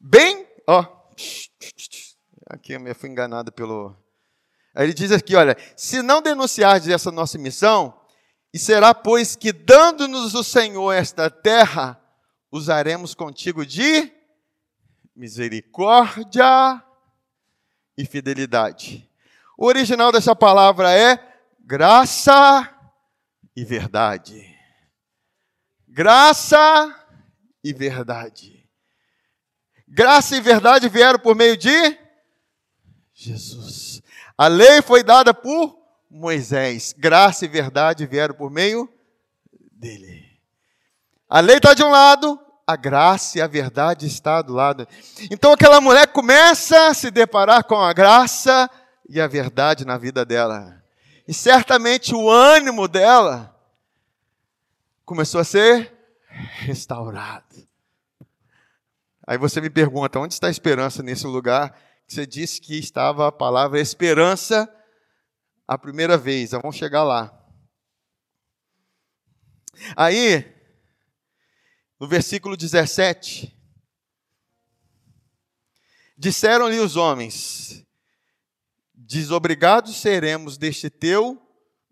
Bem, ó, aqui eu fui enganado pelo. Aí ele diz aqui, olha, se não denunciardes essa nossa missão, e será, pois, que dando-nos o Senhor esta terra, usaremos contigo de misericórdia e fidelidade. O original dessa palavra é graça e verdade. Graça e verdade. Graça e verdade vieram por meio de Jesus. A lei foi dada por Moisés. Graça e verdade vieram por meio dele. A lei está de um lado, a graça e a verdade está do lado. Então aquela mulher começa a se deparar com a graça e a verdade na vida dela. E certamente o ânimo dela começou a ser restaurado. Aí você me pergunta, onde está a esperança nesse lugar? Você disse que estava a palavra esperança a primeira vez, vamos chegar lá. Aí, no versículo 17, disseram-lhe os homens: Desobrigados seremos deste teu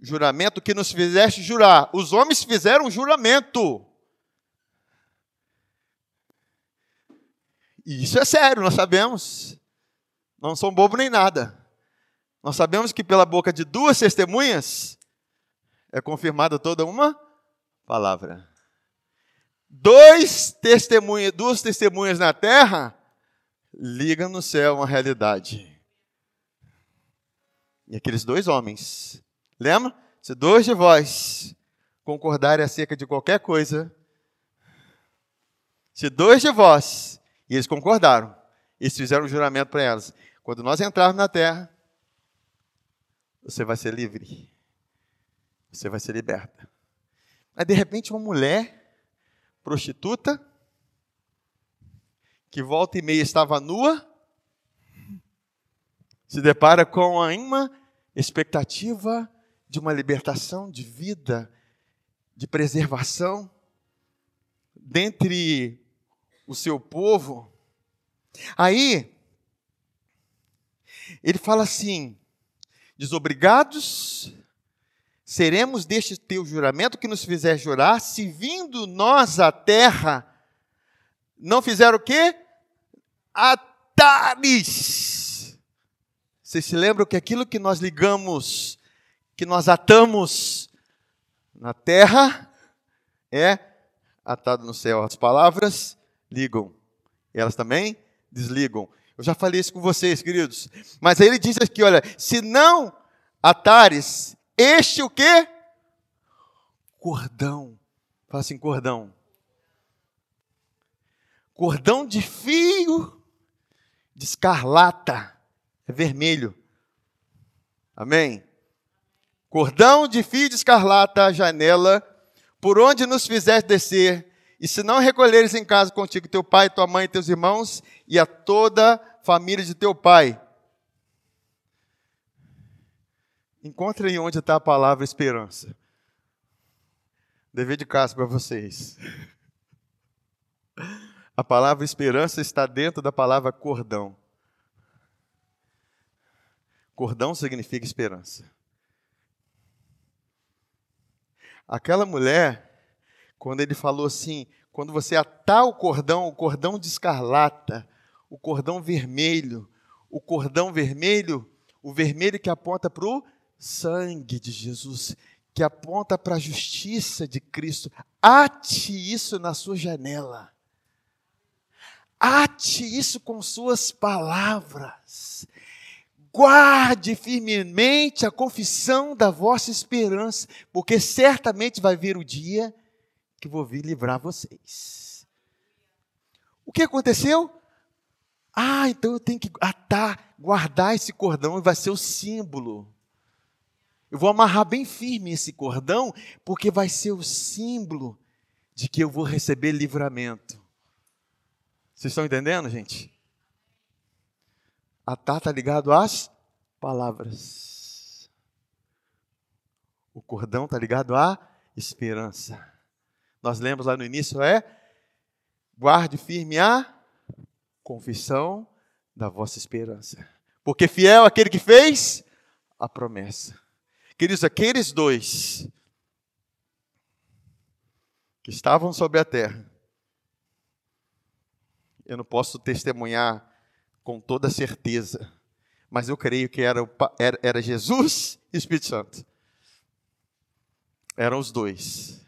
juramento que nos fizeste jurar. Os homens fizeram um juramento. E isso é sério, nós sabemos. Não são bobo nem nada. Nós sabemos que pela boca de duas testemunhas é confirmada toda uma palavra. Dois testemunhas, duas testemunhas na terra ligam no céu uma realidade. E aqueles dois homens, lembra? Se dois de vós concordarem acerca de qualquer coisa, se dois de vós, e eles concordaram, eles fizeram um juramento para elas, quando nós entrarmos na terra, você vai ser livre. Você vai ser liberta. Mas de repente uma mulher prostituta que volta e meia estava nua se depara com uma expectativa de uma libertação de vida, de preservação dentre o seu povo. Aí ele fala assim: desobrigados seremos deste teu juramento que nos fizer jurar, se vindo nós à terra, não fizeram o quê? Atares. Vocês se lembram que aquilo que nós ligamos, que nós atamos na terra, é atado no céu. As palavras ligam, elas também desligam. Eu já falei isso com vocês, queridos. Mas aí ele diz aqui, olha, se não atares, este o quê? Cordão. Fala assim, cordão. Cordão de fio de escarlata. É vermelho. Amém? Cordão de fio de escarlata a janela, por onde nos fizeste descer, e se não recolheres em casa contigo teu pai, tua mãe teus irmãos, e a toda família de teu pai. Encontre aí onde está a palavra esperança. Dever de casa para vocês. A palavra esperança está dentro da palavra cordão. Cordão significa esperança. Aquela mulher, quando ele falou assim, quando você atar o cordão, o cordão de escarlata, o cordão vermelho. O cordão vermelho, o vermelho que aponta para o sangue de Jesus, que aponta para a justiça de Cristo. Ate isso na sua janela. Ate isso com suas palavras. Guarde firmemente a confissão da vossa esperança, porque certamente vai vir o dia que vou vir livrar vocês. O que aconteceu? Ah, então eu tenho que atar, guardar esse cordão e vai ser o símbolo. Eu vou amarrar bem firme esse cordão, porque vai ser o símbolo de que eu vou receber livramento. Vocês estão entendendo, gente? Atar está ligado às palavras. O cordão está ligado à esperança. Nós lemos lá no início é guarde firme a confissão da vossa esperança. Porque fiel aquele que fez a promessa. Queridos, aqueles dois que estavam sobre a terra, eu não posso testemunhar com toda certeza, mas eu creio que era, era, era Jesus e Espírito Santo. Eram os dois.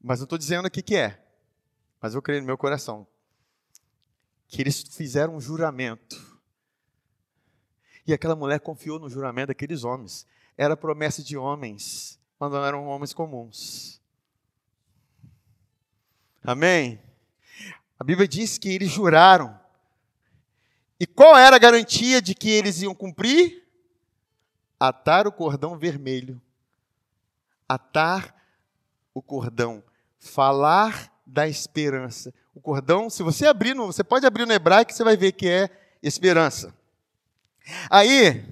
Mas não estou dizendo aqui que é, mas eu creio no meu coração que eles fizeram um juramento. E aquela mulher confiou no juramento daqueles homens. Era promessa de homens, mas não eram homens comuns. Amém? A Bíblia diz que eles juraram. E qual era a garantia de que eles iam cumprir? Atar o cordão vermelho. Atar o cordão. Falar da esperança. O cordão, se você abrir, no, você pode abrir no hebraico, você vai ver que é esperança. Aí,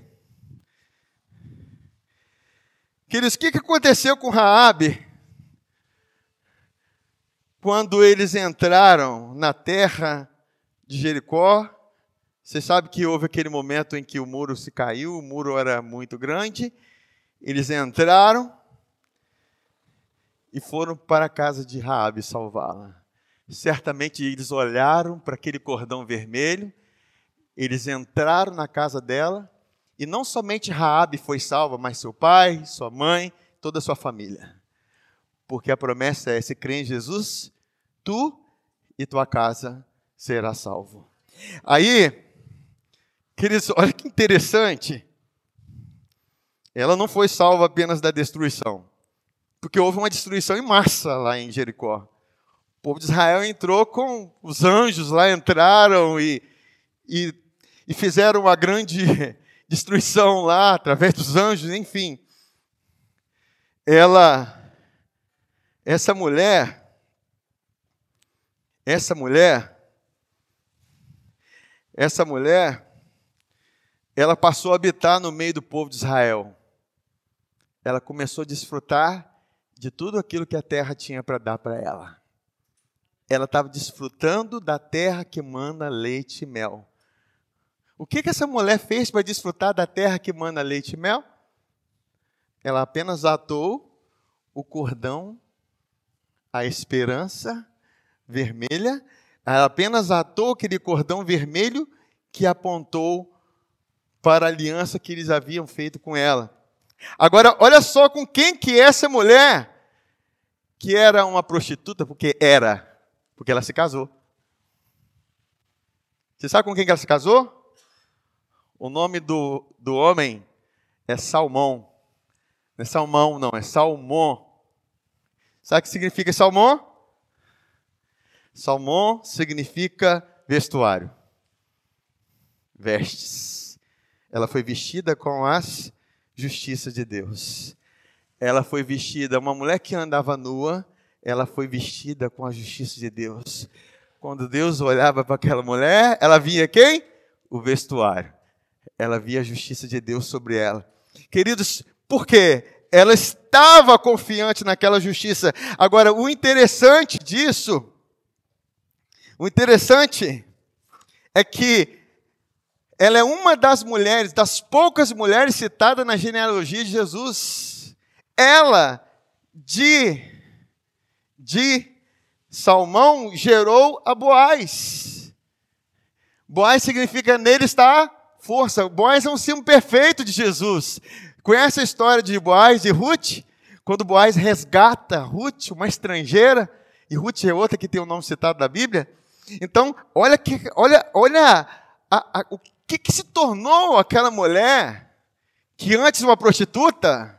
queridos, o que, aconteceu com Raabe quando eles entraram na terra de Jericó? Você sabe que houve aquele momento em que o muro se caiu, o muro era muito grande. Eles entraram e foram para a casa de Raabe salvá-la. Certamente eles olharam para aquele cordão vermelho, eles entraram na casa dela, e não somente Raabe foi salva, mas seu pai, sua mãe, toda a sua família. Porque a promessa é: se crê em Jesus, tu e tua casa será salvo. Aí, queridos, olha que interessante. Ela não foi salva apenas da destruição, porque houve uma destruição em massa lá em Jericó. O povo de Israel entrou com os anjos lá, entraram e, e, e fizeram uma grande destruição lá, através dos anjos, enfim. Ela, essa mulher, essa mulher, essa mulher, ela passou a habitar no meio do povo de Israel. Ela começou a desfrutar de tudo aquilo que a terra tinha para dar para ela ela estava desfrutando da terra que manda leite e mel. O que, que essa mulher fez para desfrutar da terra que manda leite e mel? Ela apenas atou o cordão, a esperança vermelha, ela apenas atou aquele cordão vermelho que apontou para a aliança que eles haviam feito com ela. Agora, olha só com quem que essa mulher, que era uma prostituta, porque era, porque ela se casou. Você sabe com quem ela se casou? O nome do, do homem é Salmão. Não é Salmão, não, é Salmão. Sabe o que significa Salmão? Salmão significa vestuário. Vestes. Ela foi vestida com as justiça de Deus. Ela foi vestida, uma mulher que andava nua, ela foi vestida com a justiça de Deus. Quando Deus olhava para aquela mulher, ela via quem? O vestuário. Ela via a justiça de Deus sobre ela. Queridos, por quê? Ela estava confiante naquela justiça. Agora, o interessante disso, o interessante é que ela é uma das mulheres, das poucas mulheres citadas na genealogia de Jesus. Ela, de de Salmão gerou a Boaz. Boaz significa nele está força. Boaz é um símbolo perfeito de Jesus. Conhece a história de Boaz e Ruth? Quando Boaz resgata Ruth, uma estrangeira, e Ruth é outra que tem o nome citado na Bíblia. Então, olha, que, olha, olha a, a, o que, que se tornou aquela mulher que antes uma prostituta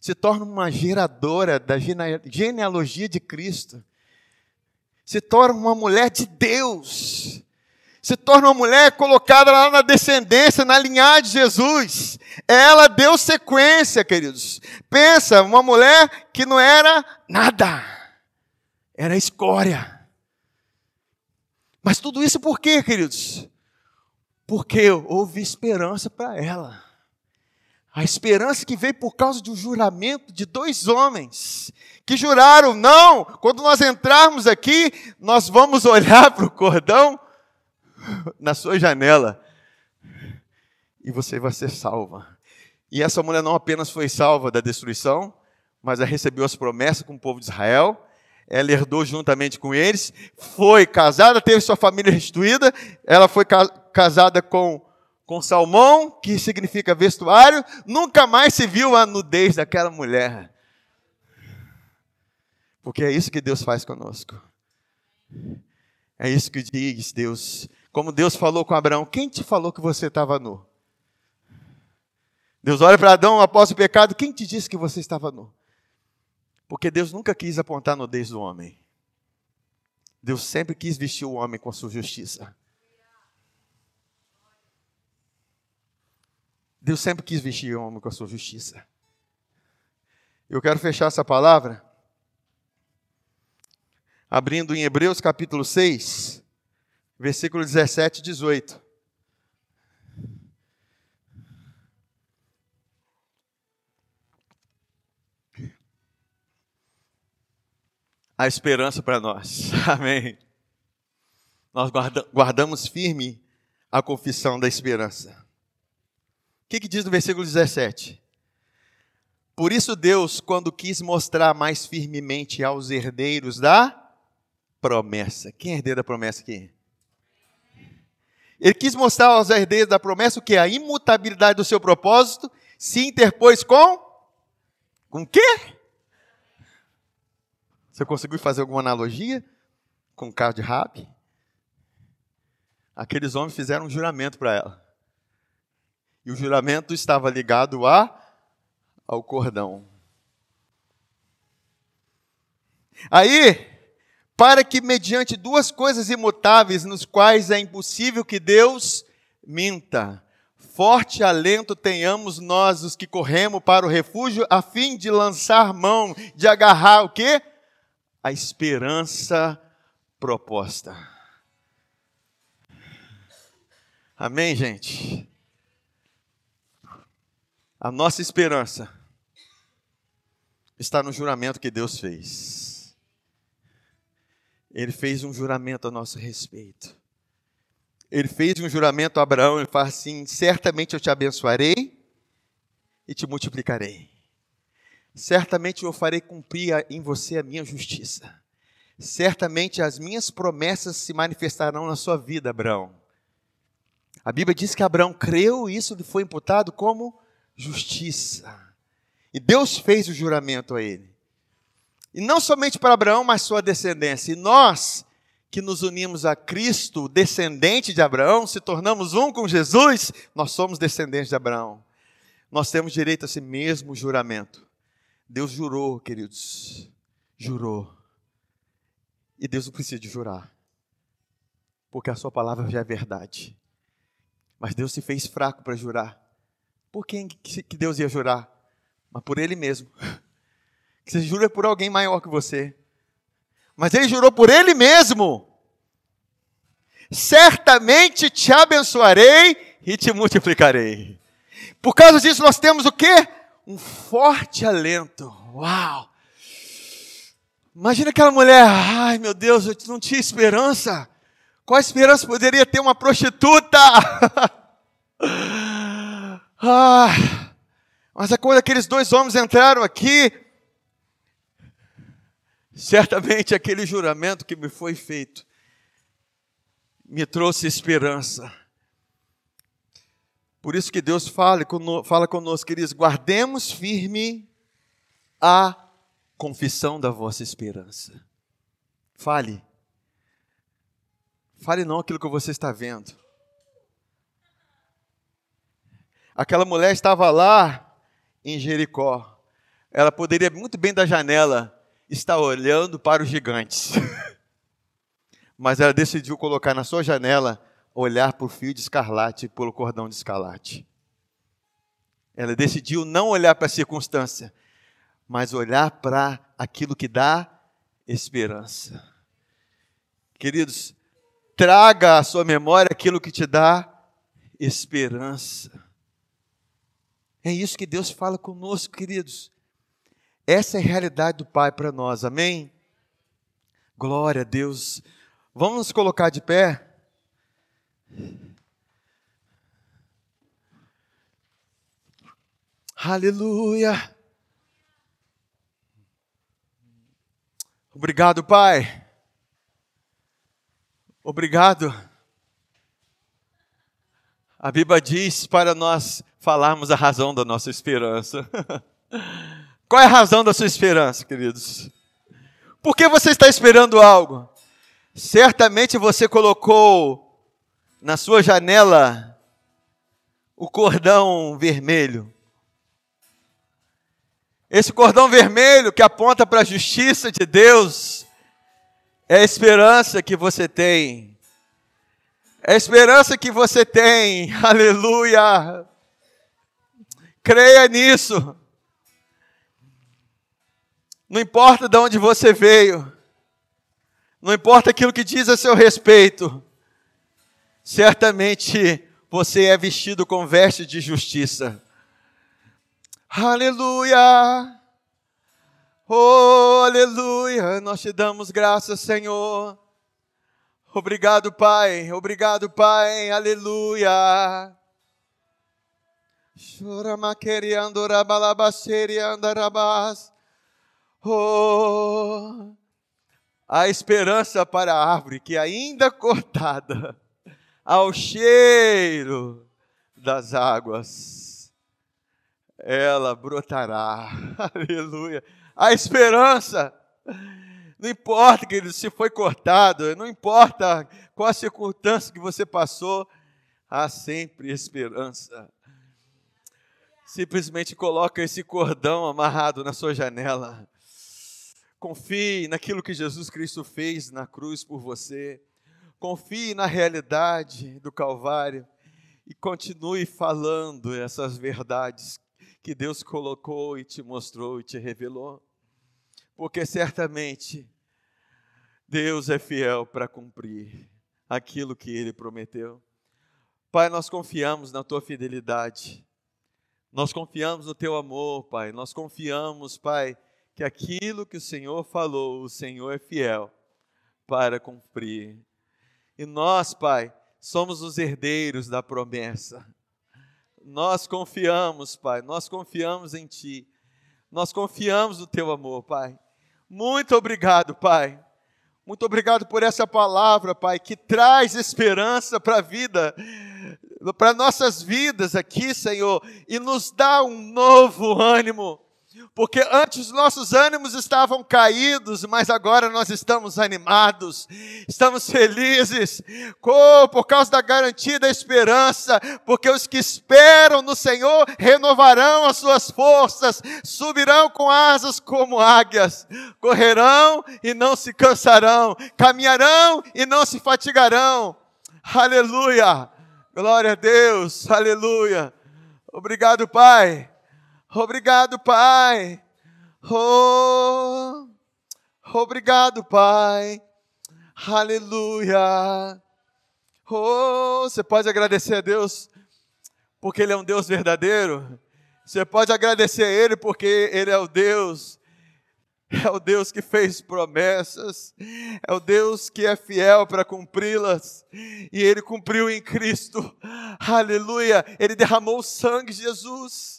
se torna uma geradora da genealogia de Cristo, se torna uma mulher de Deus, se torna uma mulher colocada lá na descendência, na linhagem de Jesus. Ela deu sequência, queridos. Pensa, uma mulher que não era nada. era escória. Mas tudo isso por quê, queridos? Porque houve esperança para ela. A esperança que veio por causa de um juramento de dois homens que juraram: não, quando nós entrarmos aqui, nós vamos olhar para o cordão na sua janela e você vai ser salva. E essa mulher não apenas foi salva da destruição, mas ela recebeu as promessas com o povo de Israel. Ela herdou juntamente com eles, foi casada, teve sua família restituída. Ela foi casada com, com Salmão, que significa vestuário. Nunca mais se viu a nudez daquela mulher. Porque é isso que Deus faz conosco. É isso que diz Deus. Como Deus falou com Abraão: Quem te falou que você estava nu? Deus olha para Adão após o pecado: Quem te disse que você estava nu? Porque Deus nunca quis apontar a nudez do homem. Deus sempre quis vestir o homem com a sua justiça. Deus sempre quis vestir o homem com a sua justiça. Eu quero fechar essa palavra abrindo em Hebreus capítulo 6, versículo 17 e 18. A esperança para nós. Amém. Nós guardamos firme a confissão da esperança. O que, que diz no versículo 17? Por isso, Deus, quando quis mostrar mais firmemente aos herdeiros da promessa. Quem é herdeiro da promessa aqui? Ele quis mostrar aos herdeiros da promessa o que? A imutabilidade do seu propósito se interpôs com. Com o quê? Você conseguiu fazer alguma analogia com o carro de Rabi? Aqueles homens fizeram um juramento para ela. E o juramento estava ligado a ao cordão. Aí, para que, mediante duas coisas imutáveis, nos quais é impossível que Deus minta, forte alento tenhamos nós, os que corremos para o refúgio, a fim de lançar mão, de agarrar o quê? A esperança proposta. Amém, gente? A nossa esperança está no juramento que Deus fez. Ele fez um juramento a nosso respeito. Ele fez um juramento a Abraão, ele fala assim: certamente eu te abençoarei e te multiplicarei. Certamente eu farei cumprir em você a minha justiça. Certamente as minhas promessas se manifestarão na sua vida, Abraão. A Bíblia diz que Abraão creu e isso lhe foi imputado como justiça. E Deus fez o juramento a ele. E não somente para Abraão, mas sua descendência. E nós, que nos unimos a Cristo, descendente de Abraão, se tornamos um com Jesus, nós somos descendentes de Abraão. Nós temos direito a esse mesmo juramento. Deus jurou, queridos. Jurou. E Deus não precisa de jurar. Porque a sua palavra já é verdade. Mas Deus se fez fraco para jurar. Por quem que Deus ia jurar? Mas por Ele mesmo que você jura por alguém maior que você. Mas ele jurou por ele mesmo. Certamente te abençoarei e te multiplicarei. Por causa disso nós temos o quê? Um forte alento. Uau! Imagina aquela mulher, ai meu Deus, eu não tinha esperança. Qual esperança poderia ter uma prostituta? ah, mas é quando aqueles dois homens entraram aqui, Certamente aquele juramento que me foi feito me trouxe esperança. Por isso que Deus fala, fala conosco, queridos, guardemos firme a confissão da vossa esperança. Fale. Fale não aquilo que você está vendo. Aquela mulher estava lá em Jericó. Ela poderia muito bem da janela está olhando para os gigantes. Mas ela decidiu colocar na sua janela, olhar o fio de escarlate, pelo cordão de escarlate. Ela decidiu não olhar para a circunstância, mas olhar para aquilo que dá esperança. Queridos, traga à sua memória aquilo que te dá esperança. É isso que Deus fala conosco, queridos. Essa é a realidade do Pai para nós, amém? Glória a Deus. Vamos nos colocar de pé. Aleluia. Obrigado, Pai. Obrigado. A Bíblia diz para nós falarmos a razão da nossa esperança. Qual é a razão da sua esperança, queridos? Por que você está esperando algo? Certamente você colocou na sua janela o cordão vermelho. Esse cordão vermelho que aponta para a justiça de Deus é a esperança que você tem. É a esperança que você tem. Aleluia. Creia nisso. Não importa de onde você veio. Não importa aquilo que diz a seu respeito. Certamente você é vestido com veste de justiça. Aleluia! Oh, aleluia! Nós te damos graças, Senhor. Obrigado, Pai. Obrigado, Pai. Aleluia. Oh, a esperança para a árvore que ainda cortada, ao cheiro das águas ela brotará. Aleluia. A esperança. Não importa, querido, se foi cortado, não importa qual a circunstância que você passou, há sempre esperança. Simplesmente coloca esse cordão amarrado na sua janela. Confie naquilo que Jesus Cristo fez na cruz por você. Confie na realidade do Calvário e continue falando essas verdades que Deus colocou e te mostrou e te revelou. Porque certamente Deus é fiel para cumprir aquilo que ele prometeu. Pai, nós confiamos na tua fidelidade. Nós confiamos no teu amor, Pai. Nós confiamos, Pai, que aquilo que o Senhor falou, o Senhor é fiel para cumprir. E nós, Pai, somos os herdeiros da promessa. Nós confiamos, Pai, nós confiamos em Ti, nós confiamos no Teu amor, Pai. Muito obrigado, Pai. Muito obrigado por essa palavra, Pai, que traz esperança para a vida, para nossas vidas aqui, Senhor, e nos dá um novo ânimo porque antes nossos ânimos estavam caídos, mas agora nós estamos animados, estamos felizes, por causa da garantia da esperança, porque os que esperam no Senhor renovarão as suas forças, subirão com asas como águias, correrão e não se cansarão, caminharão e não se fatigarão. Aleluia! Glória a Deus, aleluia! Obrigado, Pai Obrigado, Pai. Oh, obrigado, Pai. Aleluia. Oh, você pode agradecer a Deus porque Ele é um Deus verdadeiro. Você pode agradecer a Ele porque Ele é o Deus. É o Deus que fez promessas, é o Deus que é fiel para cumpri-las, e Ele cumpriu em Cristo, aleluia. Ele derramou o sangue de Jesus,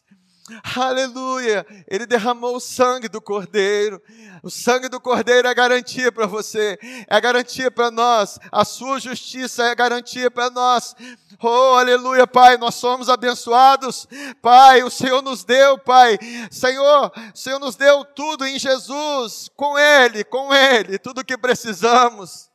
Aleluia! Ele derramou o sangue do Cordeiro. O sangue do Cordeiro é garantia para você, é garantia para nós. A sua justiça é garantia para nós. Oh, aleluia, Pai, nós somos abençoados. Pai, o Senhor nos deu, Pai. Senhor, o Senhor nos deu tudo em Jesus, com Ele, com Ele, tudo o que precisamos.